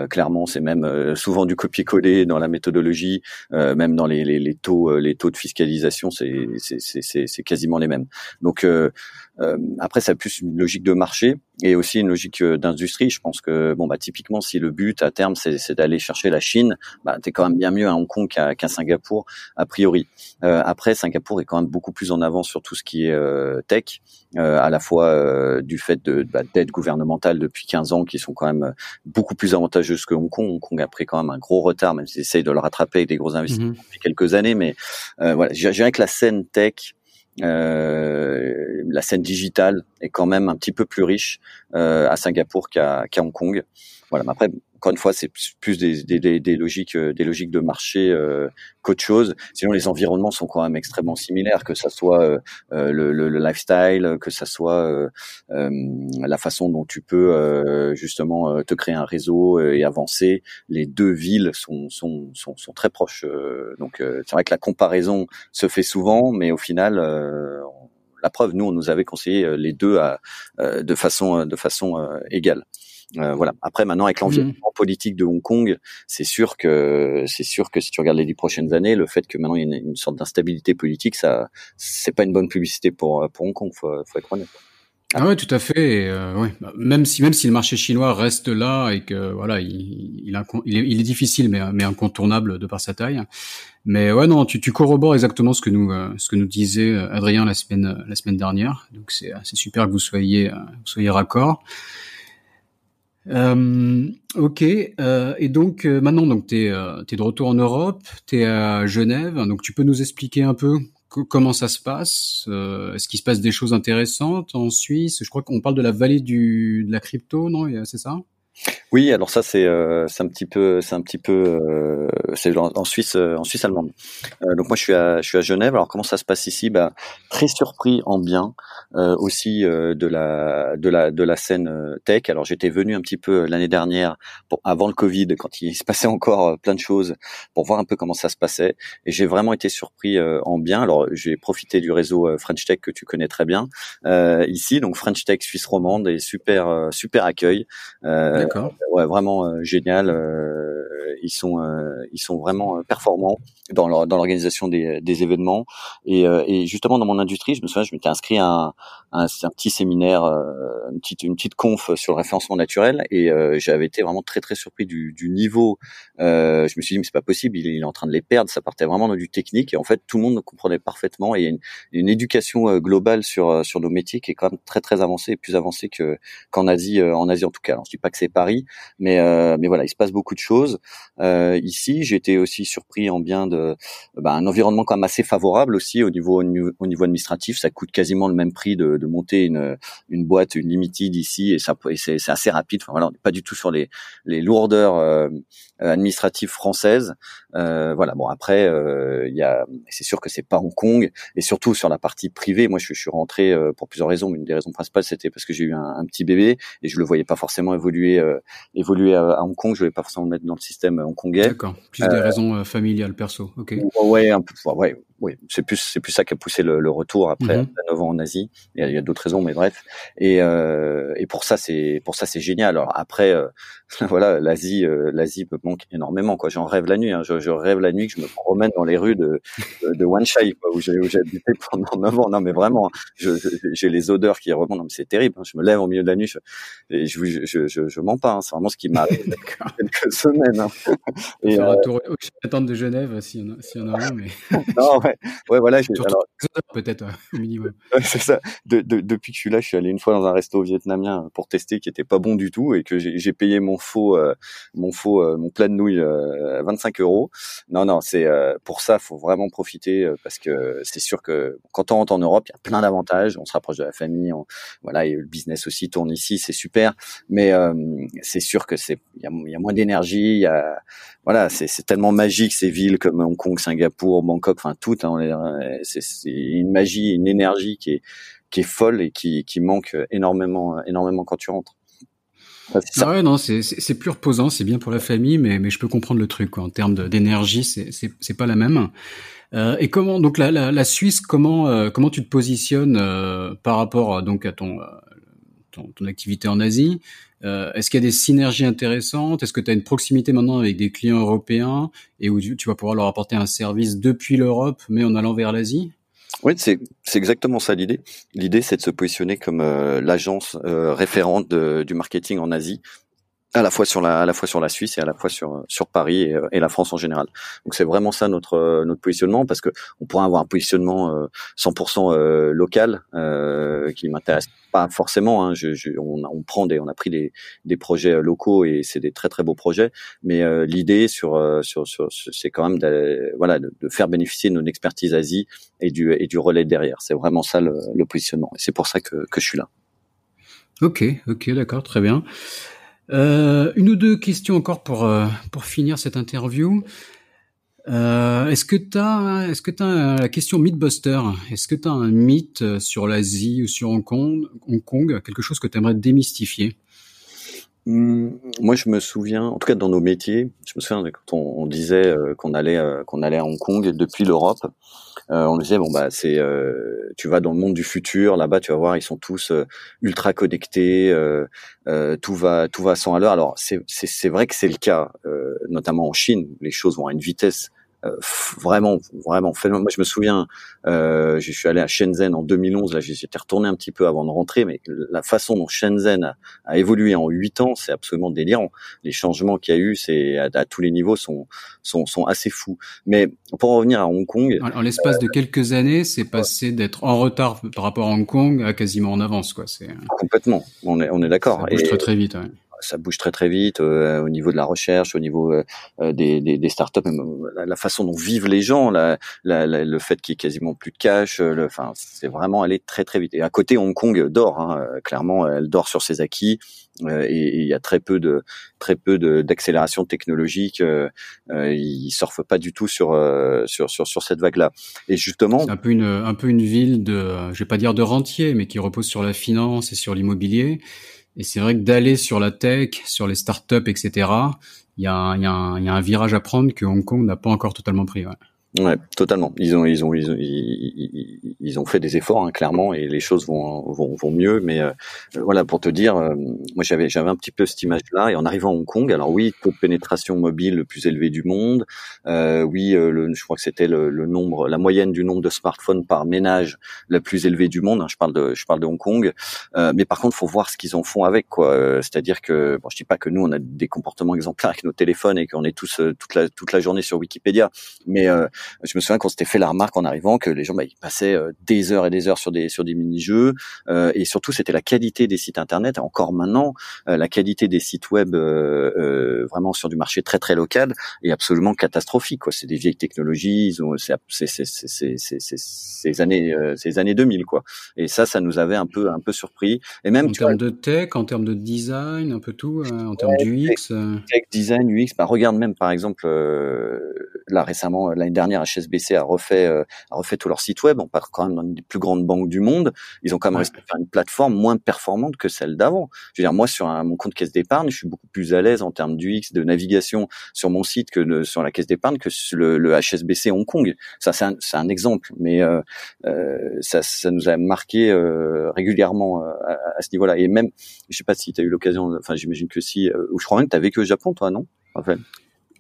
clairement, c'est même souvent du copier-coller dans la méthodologie, même dans les, taux, les taux de fiscalisation, c'est quasiment les mêmes. Donc euh, après, ça a plus une logique de marché et aussi une logique euh, d'industrie. Je pense que bon bah typiquement, si le but à terme c'est d'aller chercher la Chine, bah t'es quand même bien mieux à Hong Kong qu'à Singapour a priori. Euh, après, Singapour est quand même beaucoup plus en avant sur tout ce qui est euh, tech, euh, à la fois euh, du fait de bah, d'aides gouvernementales depuis 15 ans qui sont quand même beaucoup plus avantageuses que Hong Kong. Hong Kong a pris quand même un gros retard, même s'ils essayent de le rattraper avec des gros investissements mm-hmm. depuis quelques années. Mais voilà, je dirais que la scène tech euh, la scène digitale est quand même un petit peu plus riche euh, à Singapour qu'à Hong Kong. Voilà. Mais après, encore une fois, c'est plus des, des, des, logiques, euh, des logiques de marché euh, qu'autre chose. Sinon, les environnements sont quand même extrêmement similaires, que ça soit euh, euh le, le, le, lifestyle, que ça soit la façon dont tu peux justement te créer un réseau et avancer. Les deux villes sont, sont, sont, sont très proches. donc, c'est vrai que la comparaison se fait souvent, mais au final, la preuve, nous, on nous avait conseillé les deux à, de façon, de façon égale. Euh, voilà. Après, maintenant, avec l'environnement mmh. politique de Hong Kong, c'est sûr que c'est sûr que si tu regardes les dix prochaines années, le fait que maintenant il y ait une, sorte d'instabilité politique, ça, c'est pas une bonne publicité pour pour Hong Kong. Faut, faut être honnête. Ah ouais, tout à fait. Euh, ouais. Même si même si le marché chinois reste là et que voilà, il, il, il, est, il est, difficile mais, mais incontournable de par sa taille. Mais ouais, non, tu, tu corrobores exactement ce que nous euh, ce que nous disait Adrien la semaine la semaine dernière. Donc c'est c'est super que vous soyez vous soyez raccord. Euh, ok, euh, et donc euh, maintenant, donc tu es, euh, de retour en Europe, tu es à Genève, donc tu peux nous expliquer un peu comment ça se passe euh, Est-ce qu'il se passe des choses intéressantes en Suisse? Je crois qu'on parle de la vallée du, de la crypto, non? C'est ça? Oui, alors ça c'est euh, c'est un petit peu c'est un petit peu euh, c'est en, Suisse euh, en Suisse allemande. donc moi je suis à je suis à Genève. Alors comment ça se passe ici? Bah très surpris en bien aussi de la de la de la scène tech. Alors j'étais venu un petit peu l'année dernière pour, avant le Covid quand il se passait encore plein de choses pour voir un peu comment ça se passait et j'ai vraiment été surpris en bien. Alors j'ai profité du réseau French Tech que tu connais très bien ici donc French Tech Suisse romande et super super accueil. D'accord. Ouais, vraiment euh, génial. Euh, ils sont ils sont vraiment performants dans leur, dans l'organisation des, des événements et, et justement dans mon industrie, je me souviens, je m'étais inscrit à un, un, petit séminaire, une petite une petite conf sur le référencement naturel et j'avais été vraiment très très surpris du, du niveau. je me suis dit mais c'est pas possible, il il est en train de les perdre. Ça partait vraiment dans du technique et en fait tout le monde comprenait parfaitement et une, une éducation globale sur sur nos métiers qui est quand même très très avancée et plus avancée que qu'en Asie en Asie en tout cas. Alors je dis pas que c'est Paris, mais mais voilà, il se passe beaucoup de choses ici. J'ai été aussi surpris en bien de bah, un environnement quand même assez favorable aussi au niveau au niveau administratif. Ça coûte quasiment le même prix de, de monter une une boîte, une limited ici et ça c'est assez rapide. Enfin, voilà, on n'est pas du tout sur les les lourdeurs euh, administratives françaises. Euh, voilà. Bon après, il y c'est sûr que c'est pas Hong Kong et surtout sur la partie privée. Moi, je, je suis rentré pour plusieurs raisons, une des raisons principales, c'était parce que j'ai eu un, petit bébé et je le voyais pas forcément évoluer évoluer à, à, Hong Kong. Je voulais pas forcément le mettre dans le système hongkongais. D'accord. Plus des raisons familiales perso. Ok. Ouais, un peu. Ouais, oui, c'est plus c'est plus ça qui a poussé le, le retour après, mmh. 9 ans en Asie. Il y a, a d'autres raisons, mais bref. Et, euh, et pour ça c'est pour ça c'est génial. Alors après, euh, voilà, l'Asie euh, l'Asie me manque énormément. Quoi, j'en rêve la nuit. Hein. Je, je, rêve la nuit que je me promène dans les rues de de, de Wan Chai, quoi, où j'ai où j'ai habité pendant 9 ans. Non, mais vraiment, j'ai les odeurs qui remontent. Non, mais c'est terrible. Hein. Je me lève au milieu de la nuit. Je, et je je, je, je mens pas. Hein. C'est vraiment ce qui m'arrive quelques semaines. Hein. Et euh, tour au de Genève en a, si en a un, mais non, ouais, voilà. peut-être au minimum. c'est ça. De, de, depuis que je suis là, je suis allé une fois dans un resto vietnamien pour tester qui était pas bon du tout et que j'ai payé mon faux, euh, mon faux, euh, mon plat de nouilles euh, 25 euros. Non, non, c'est euh, pour ça, faut vraiment profiter euh, parce que c'est sûr que quand on rentre en Europe, il y a plein d'avantages. On se rapproche de la famille, voilà, et le business aussi tourne ici, c'est super. Mais c'est sûr que c'est, il y a, y a, moins d'énergie, il y a, voilà, c'est tellement magique ces villes comme Hong Kong, Singapour, Bangkok, enfin Hein, c'est une magie, une énergie qui est qui est folle et qui, qui manque énormément énormément quand tu rentres. Ah ouais, non, c'est plus reposant, c'est bien pour la famille, mais, mais je peux comprendre le truc. En termes d'énergie, c'est pas la même. Euh, et comment donc la, la, Suisse, comment euh, comment tu te positionnes euh, par rapport donc à ton, euh, ton, activité en Asie. Est-ce qu'il y a des synergies intéressantes? Est-ce que tu as une proximité maintenant avec des clients européens et où tu vas pouvoir leur apporter un service depuis l'Europe, mais en allant vers l'Asie? Oui, c'est exactement ça l'idée. L'idée, c'est de se positionner comme euh, l'agence euh, référente du marketing en Asie, à la fois sur la, à la fois sur la Suisse et à la fois sur sur Paris et, et la France en général. Donc c'est vraiment ça notre notre positionnement parce que on pourrait avoir un positionnement euh, 100% euh, local euh, qui m'intéresse pas forcément. Hein. Je, je, on, on, prend des, on a pris des, des projets locaux et c'est des très très beaux projets. Mais euh, l'idée sur, euh, sur, sur c'est quand même de, voilà de, de, faire bénéficier de notre expertise Asie et du et du relais derrière. C'est vraiment ça le, le positionnement. Et c'est pour ça que que je suis là. Ok, ok, d'accord, très bien. Euh, une ou deux questions encore pour euh, pour finir cette interview. Euh, est-ce que tu as est-ce que tu la question mythbuster? Est-ce que tu as un mythe sur l'Asie ou sur Hong Kong, Hong Kong, quelque chose que tu aimerais démystifier? Moi, je me souviens, en tout cas dans nos métiers, je me souviens quand on, disait qu'on allait qu'on allait à Hong Kong depuis l'Europe, euh, on disait bon bah c'est euh, tu vas dans le monde du futur là-bas tu vas voir ils sont tous euh, ultra connectés tout va tout va à 100 à l'heure. Alors c'est c'est vrai que c'est le cas notamment en Chine les choses vont à une vitesse euh, vraiment, vraiment. Moi, je me souviens, euh, je suis allé à Shenzhen en 2011. Là, j'étais retourné un petit peu avant de rentrer, mais la façon dont Shenzhen a, évolué en huit ans, c'est absolument délirant. Les changements qu'il y a eu, c'est à, tous les niveaux, sont, sont, sont assez fous. Mais pour en revenir à Hong Kong, en, l'espace de quelques années, c'est passé d'être en retard par rapport à Hong Kong à quasiment en avance, quoi. C'est complètement. On est, on est d'accord. Ça bouge très très vite. Ouais ça bouge très très vite euh, au niveau de la recherche, au niveau euh, euh, des, des, des, startups, même, la, façon dont vivent les gens, la, la, le fait qu'il y ait quasiment plus de cash, enfin c'est vraiment aller très très vite. Et à côté, Hong Kong dort, hein, clairement, elle dort sur ses acquis et il y a très peu de très peu d'accélération technologique. Euh, ils surfent pas du tout sur sur sur, sur cette vague-là. Et justement, un peu une un peu une ville de, je vais pas dire de rentier, mais qui repose sur la finance et sur l'immobilier et c'est vrai que d'aller sur la tech, sur les startups, etc., il y a, un virage à prendre que Hong Kong n'a pas encore totalement pris. Ouais. Ouais, totalement. Ils ont, ils ont, ils ont, ils, ont fait des efforts hein, clairement, et les choses vont, vont, vont mieux. Mais euh, voilà, pour te dire, euh, moi j'avais, j'avais un petit peu cette image-là. Et en arrivant à Hong Kong, alors oui, taux de pénétration mobile le plus élevé du monde. Euh, oui, euh, le, je crois que c'était le, le, nombre, la moyenne du nombre de smartphones par ménage la plus élevée du monde. Hein, je parle de, je parle de Hong Kong. mais par contre, faut voir ce qu'ils en font avec, quoi. C'est-à-dire que, bon, je dis pas que nous on a des comportements exemplaires avec nos téléphones et qu'on est tous toute la toute la journée sur Wikipédia, mais je me souviens qu'on s'était fait la remarque en arrivant que les gens bah, ils passaient euh, des heures et des heures sur des sur des mini-jeux euh, et surtout c'était la qualité des sites internet. encore maintenant, euh, la qualité des sites web vraiment sur du marché très très local est absolument catastrophique. Quoi. C'est des vieilles technologies, ils ont c'est ces années ces années 2000 quoi. Et ça, ça nous avait un peu un peu surpris. Et même en termes de tech, en termes de design, un peu tout, en termes d'UX. Tech, design, UX. Bah, regarde même par exemple là récemment l'année dernière HSBC a refait euh, a refait tout leur site web. On part quand même dans une des plus grandes banques du monde. Ils ont quand même réussi à faire une plateforme moins performante que celle d'avant. Je veux dire, moi sur un, mon compte caisse d'épargne, je suis beaucoup plus à l'aise en termes d'UX, de navigation sur mon site que sur la caisse d'épargne que sur le, le, HSBC Hong Kong. Ça c'est un, un, exemple, mais euh, euh, ça, ça nous a marqué euh, régulièrement à, à, ce niveau-là. Et même, je sais pas si tu as eu l'occasion, enfin j'imagine que si, ou je crois même que tu as vécu au Japon, toi, non Raphaël?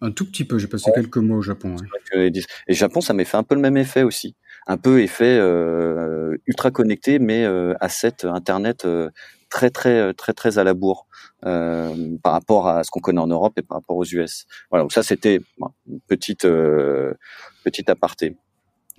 Un tout petit peu, j'ai passé quelques mois au Japon. Ouais. Et Japon, ça m'a fait un peu le même effet aussi. Un peu effet euh, ultra connecté, mais euh, asset Internet euh, très très très très à la bourre euh, par rapport à ce qu'on connaît en Europe et par rapport aux US. Voilà, donc ça c'était une petite euh, petite aparté.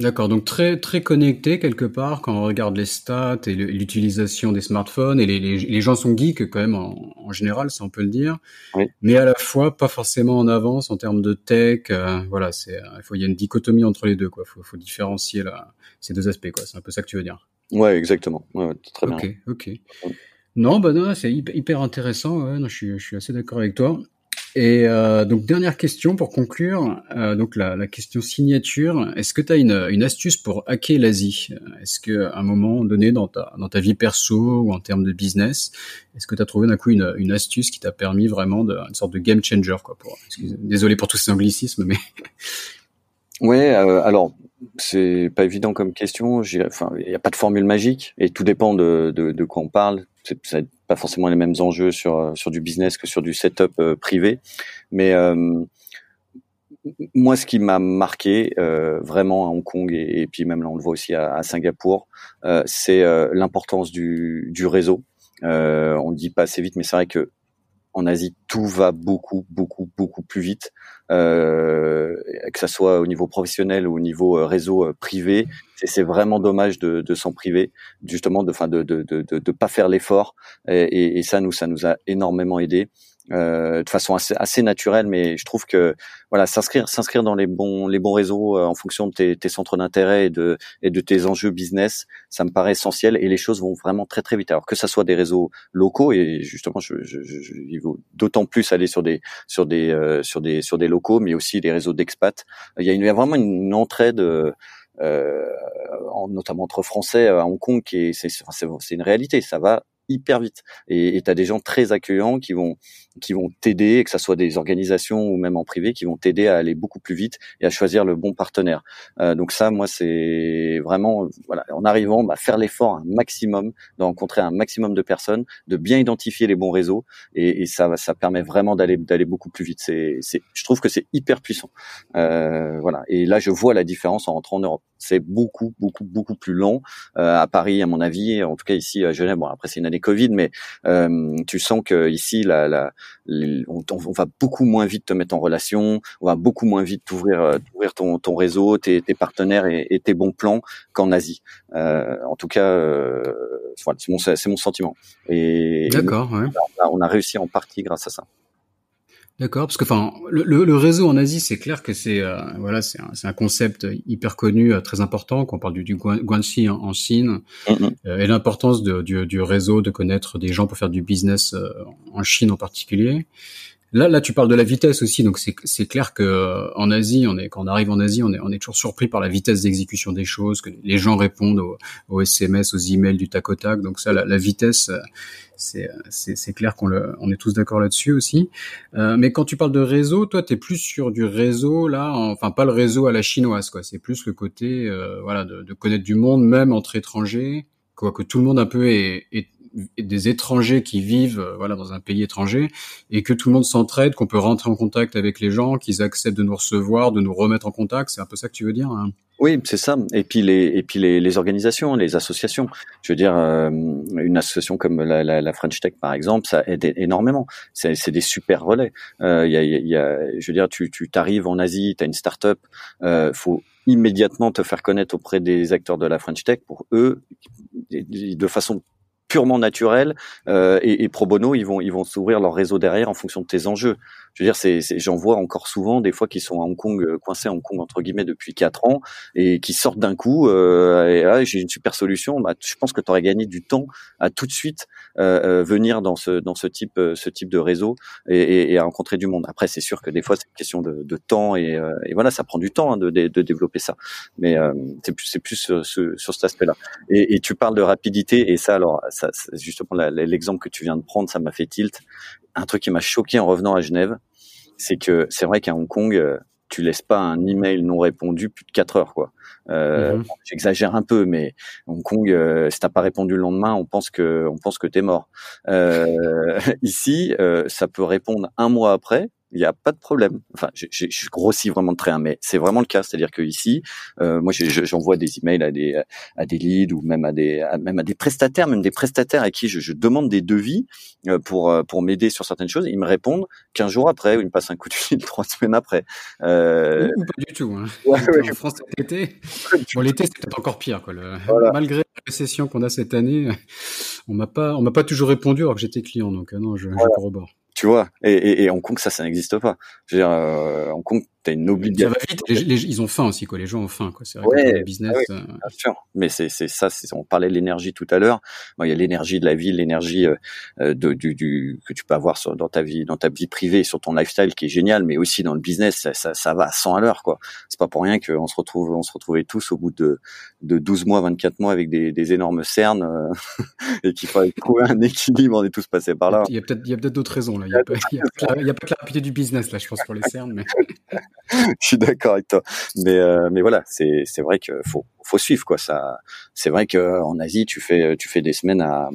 D'accord, donc très très connecté quelque part quand on regarde les stats et l'utilisation des smartphones et les, les, les, gens sont geeks quand même en, en général, ça on peut le dire, oui. mais à la fois pas forcément en avance en termes de tech. Euh, voilà, c'est euh, il faut il y a une dichotomie entre les deux quoi. Faut, faut différencier là, ces deux aspects quoi. C'est un peu ça que tu veux dire. Ouais, exactement. Ouais, très bien. Ok, ok. Non, bah non, c'est hyper intéressant. Ouais, non, je suis je suis assez d'accord avec toi. Et euh, donc dernière question pour conclure, euh, donc la, question signature, est-ce que tu as une, astuce pour hacker l'Asie? Est-ce que à un moment donné dans ta dans ta vie perso ou en termes de business, est-ce que tu as trouvé d'un coup une, astuce qui t'a permis vraiment de, une sorte de game changer quoi pour Désolé pour tous ces anglicismes mais Ouais, euh, alors c'est pas évident comme question. Enfin, il n'y a pas de formule magique et tout dépend de, de quoi on parle. C'est pas forcément les mêmes enjeux sur sur du business que sur du setup euh, privé, mais euh, moi, ce qui m'a marqué euh, vraiment à Hong Kong et, puis même là on le voit aussi à, Singapour, euh, c'est euh, l'importance du, du réseau. on le dit pas assez vite, mais c'est vrai que en Asie, tout va beaucoup, beaucoup, beaucoup plus vite, euh, que ça soit au niveau professionnel ou au niveau euh, réseau euh, privé. C'est vraiment dommage de, s'en priver, justement, de, fin, de, de, de, de, pas faire l'effort. Et, et, ça, nous, ça nous a énormément aidé euh, de façon assez, assez, naturelle, mais je trouve que voilà, s'inscrire, s'inscrire dans les bons, les bons réseaux euh, en fonction de tes, tes centres d'intérêt et de, et de tes enjeux business, ça me paraît essentiel et les choses vont vraiment très très vite. Alors que ça soit des réseaux locaux et justement, je, je, je, il vaut d'autant plus aller sur des, sur des, euh, sur des, sur des locaux, mais aussi des réseaux d'expats. Il y a, une, il y a vraiment une entraide. Euh, notamment entre Français à Hong Kong, qui est, c'est, c'est une réalité. Ça va hyper vite. Et tu as des gens très accueillants qui vont qui vont t'aider, que ça soit des organisations ou même en privé, qui vont t'aider à aller beaucoup plus vite et à choisir le bon partenaire. Euh, donc ça, moi, c'est vraiment voilà, en arrivant, bah, faire l'effort un maximum, de rencontrer un maximum de personnes, de bien identifier les bons réseaux et, et ça ça permet vraiment d'aller d'aller beaucoup plus vite. C'est je trouve que c'est hyper puissant. Euh, voilà. Et là, je vois la différence en rentrant en Europe. C'est beaucoup beaucoup beaucoup plus long euh, à Paris, à mon avis, en tout cas ici à Genève. Bon, après c'est une année Covid, mais euh, tu sens que ici, la, la, on, on, va beaucoup moins vite te mettre en relation, on va beaucoup moins vite t'ouvrir, euh, t'ouvrir ton, ton réseau, tes, tes partenaires et, et, tes bons plans qu'en Asie. Euh, en tout cas, euh, voilà, c'est mon, c'est mon sentiment. Et d'accord, ouais. on, a, on a réussi en partie grâce à ça. D'accord, parce que enfin le, le, réseau en Asie, c'est clair que c'est euh, voilà, c'est un, un, concept hyper connu, euh, très important. Quand on parle du, du Guanxi en, en Chine mm-hmm. euh, et l'importance du, du, réseau, de connaître des gens pour faire du business en Chine en particulier. Là, là, tu parles de la vitesse aussi, donc c'est clair que euh, en Asie, on est quand on arrive en Asie, on est on est toujours surpris par la vitesse d'exécution des choses, que les gens répondent aux, SMS, aux emails du tac au tac. Donc ça, la, la vitesse, euh, c'est c'est clair qu'on on est tous d'accord là-dessus aussi. Euh, mais quand tu parles de réseau, toi, t'es plus sur du réseau là, enfin pas le réseau à la chinoise, quoi. C'est plus le côté euh, voilà de, de, connaître du monde, même entre étrangers, quoi que tout le monde un peu est, est des étrangers qui vivent euh, voilà dans un pays étranger et que tout le monde s'entraide, qu'on peut rentrer en contact avec les gens, qu'ils acceptent de nous recevoir, de nous remettre en contact. C'est un peu ça que tu veux dire hein? Oui, c'est ça. Et puis les et puis les, les, organisations, les associations. Je veux dire, euh, une association comme la, la, French Tech par exemple, ça aide énormément. C'est des super relais. Euh, il y, a, y, a, je veux dire, tu tu t'arrives en Asie, tu as une start-up, euh, faut immédiatement te faire connaître auprès des acteurs de la French Tech pour eux de façon purement naturel euh, et, et, pro bono, ils vont ils vont s'ouvrir leur réseau derrière en fonction de tes enjeux. Je veux dire, c'est, j'en vois encore souvent des fois qui sont à Hong Kong euh, coincés à Hong Kong entre guillemets depuis quatre ans et qui sortent d'un coup. Euh, et là, j'ai une super solution. Bah, je pense que tu aurais gagné du temps à tout de suite euh, euh, venir dans ce dans ce type euh, ce type de réseau et, et, et, à rencontrer du monde. Après, c'est sûr que des fois c'est une question de, de temps et, et, voilà, ça prend du temps hein, de, de, développer ça. Mais c'est plus c'est plus sur, sur cet aspect-là. Et, tu parles de rapidité et ça alors ça, justement l'exemple que tu viens de prendre, ça m'a fait tilt. Un truc qui m'a choqué en revenant à Genève, c'est que c'est vrai qu'à Hong Kong, euh, tu laisses pas un email non répondu plus de 4 heures quoi. Euh, mhm. J'exagère un peu, mais Hong Kong, euh, si t'as pas répondu le lendemain, on pense que on pense que t'es mort. Euh, ici, euh, ça peut répondre un mois après il n'y a pas de problème. Enfin, je, je, je grossis vraiment de très, hein, mais c'est vraiment le cas. C'est-à-dire que ici, euh, moi, j'envoie des emails à des à des leads ou même à des même à des prestataires, même des prestataires à qui je, je demande des devis euh, pour euh, pour m'aider sur certaines choses. Ils me répondent 15 jours après, ou ils me passent un coup de fil trois semaines après. Euh... Ou pas du tout. Hein. Ouais, en France cet été, bon, l'été c'est peut-être encore pire. Quoi. Le... Malgré la récession qu'on a cette année, on m'a pas on m'a pas toujours répondu alors que j'étais client. Donc euh, non, je, voilà. je corrobore tu vois. Et, et, et Hong Kong, ça, ça n'existe pas. Je veux dire, euh, Hong Kong, t'as une obligation. Ça va vite. Les, ils ont faim aussi, quoi. Les gens ont faim, quoi. C'est vrai que le business. Ouais, euh... Bien sûr. Mais c'est, c'est ça. C'est, on parlait de l'énergie tout à l'heure. Bon, il y a l'énergie de la ville, l'énergie euh, euh, de, du, du, que tu peux avoir sur, dans ta vie, dans ta vie privée, sur ton lifestyle, qui est génial, mais aussi dans le business, ça, ça, ça va à 100 à l'heure, quoi. C'est pas pour rien qu'on se retrouve, on se retrouvait tous au bout de, de 12 mois, 24 mois avec des, des énormes cernes euh, et qu'il fallait trouver un équilibre. On est tous passés par là. Il y a peut-être, il y a peut-être d'autres raisons là. Il y a, n'y a pas que la rapidité du business là, je pense pour les cernes. Mais... je suis d'accord avec toi. Mais euh, mais voilà, c'est c'est vrai qu'il faut faut suivre quoi. Ça, c'est vrai que en Asie, tu fais tu fais des semaines à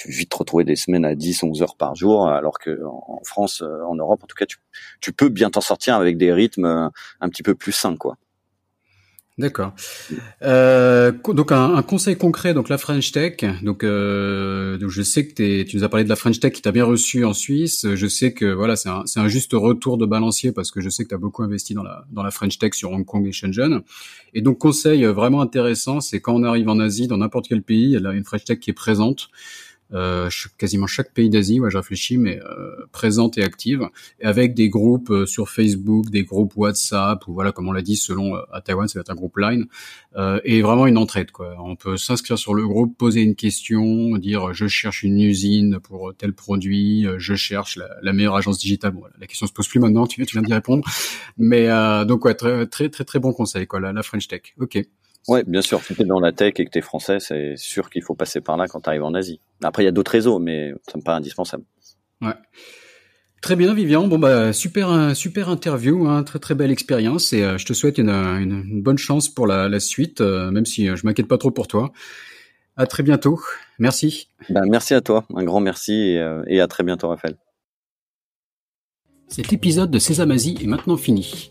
tu peux vite retrouver des semaines à 10, 11 heures par jour, alors que en France, euh, en Europe, en tout cas, tu, tu peux bien t'en sortir avec des rythmes euh, un petit peu plus sains, quoi. D'accord. Euh, donc un, un, conseil concret, donc la French Tech. Donc, euh, donc je sais que tu nous as parlé de la French Tech qui t'a bien reçu en Suisse. Je sais que voilà, c'est un, un, juste retour de balancier parce que je sais que tu as beaucoup investi dans la dans la French Tech sur Hong Kong et Shenzhen. Et donc conseil vraiment intéressant, c'est quand on arrive en Asie, dans n'importe quel pays, il y a une French Tech qui est présente quasiment chaque pays d'Asie, ouais, je réfléchis, mais euh, présente et active, avec des groupes euh, sur Facebook, des groupes WhatsApp, ou voilà, comme on l'a dit, selon euh, à Taïwan, ça va être un groupe Line, euh, et vraiment une entraide. Quoi. On peut s'inscrire sur le groupe, poser une question, dire je cherche une usine pour tel produit, je cherche la, la meilleure agence digitale. Bon, voilà, la question se pose plus maintenant, tu, tu viens d'y répondre, mais donc ouais, très très très très bon conseil, quoi, la, la French Tech. Ok. Ouais, bien sûr. Si tu es dans la tech et que tu es français, c'est sûr qu'il faut passer par là quand tu arrives en Asie. Après, il y a d'autres réseaux, mais ça me paraît indispensable. Ouais. Très bien, Vivian. Bon bah super, super interview, hein, très très belle expérience et euh, je te souhaite une, une, une, bonne chance pour la, la suite, euh, même si euh, je m'inquiète pas trop pour toi. À très bientôt. Merci. Ben, merci à toi, un grand merci et, et à très bientôt, Raphaël. Cet épisode de Sésame Asie est maintenant fini.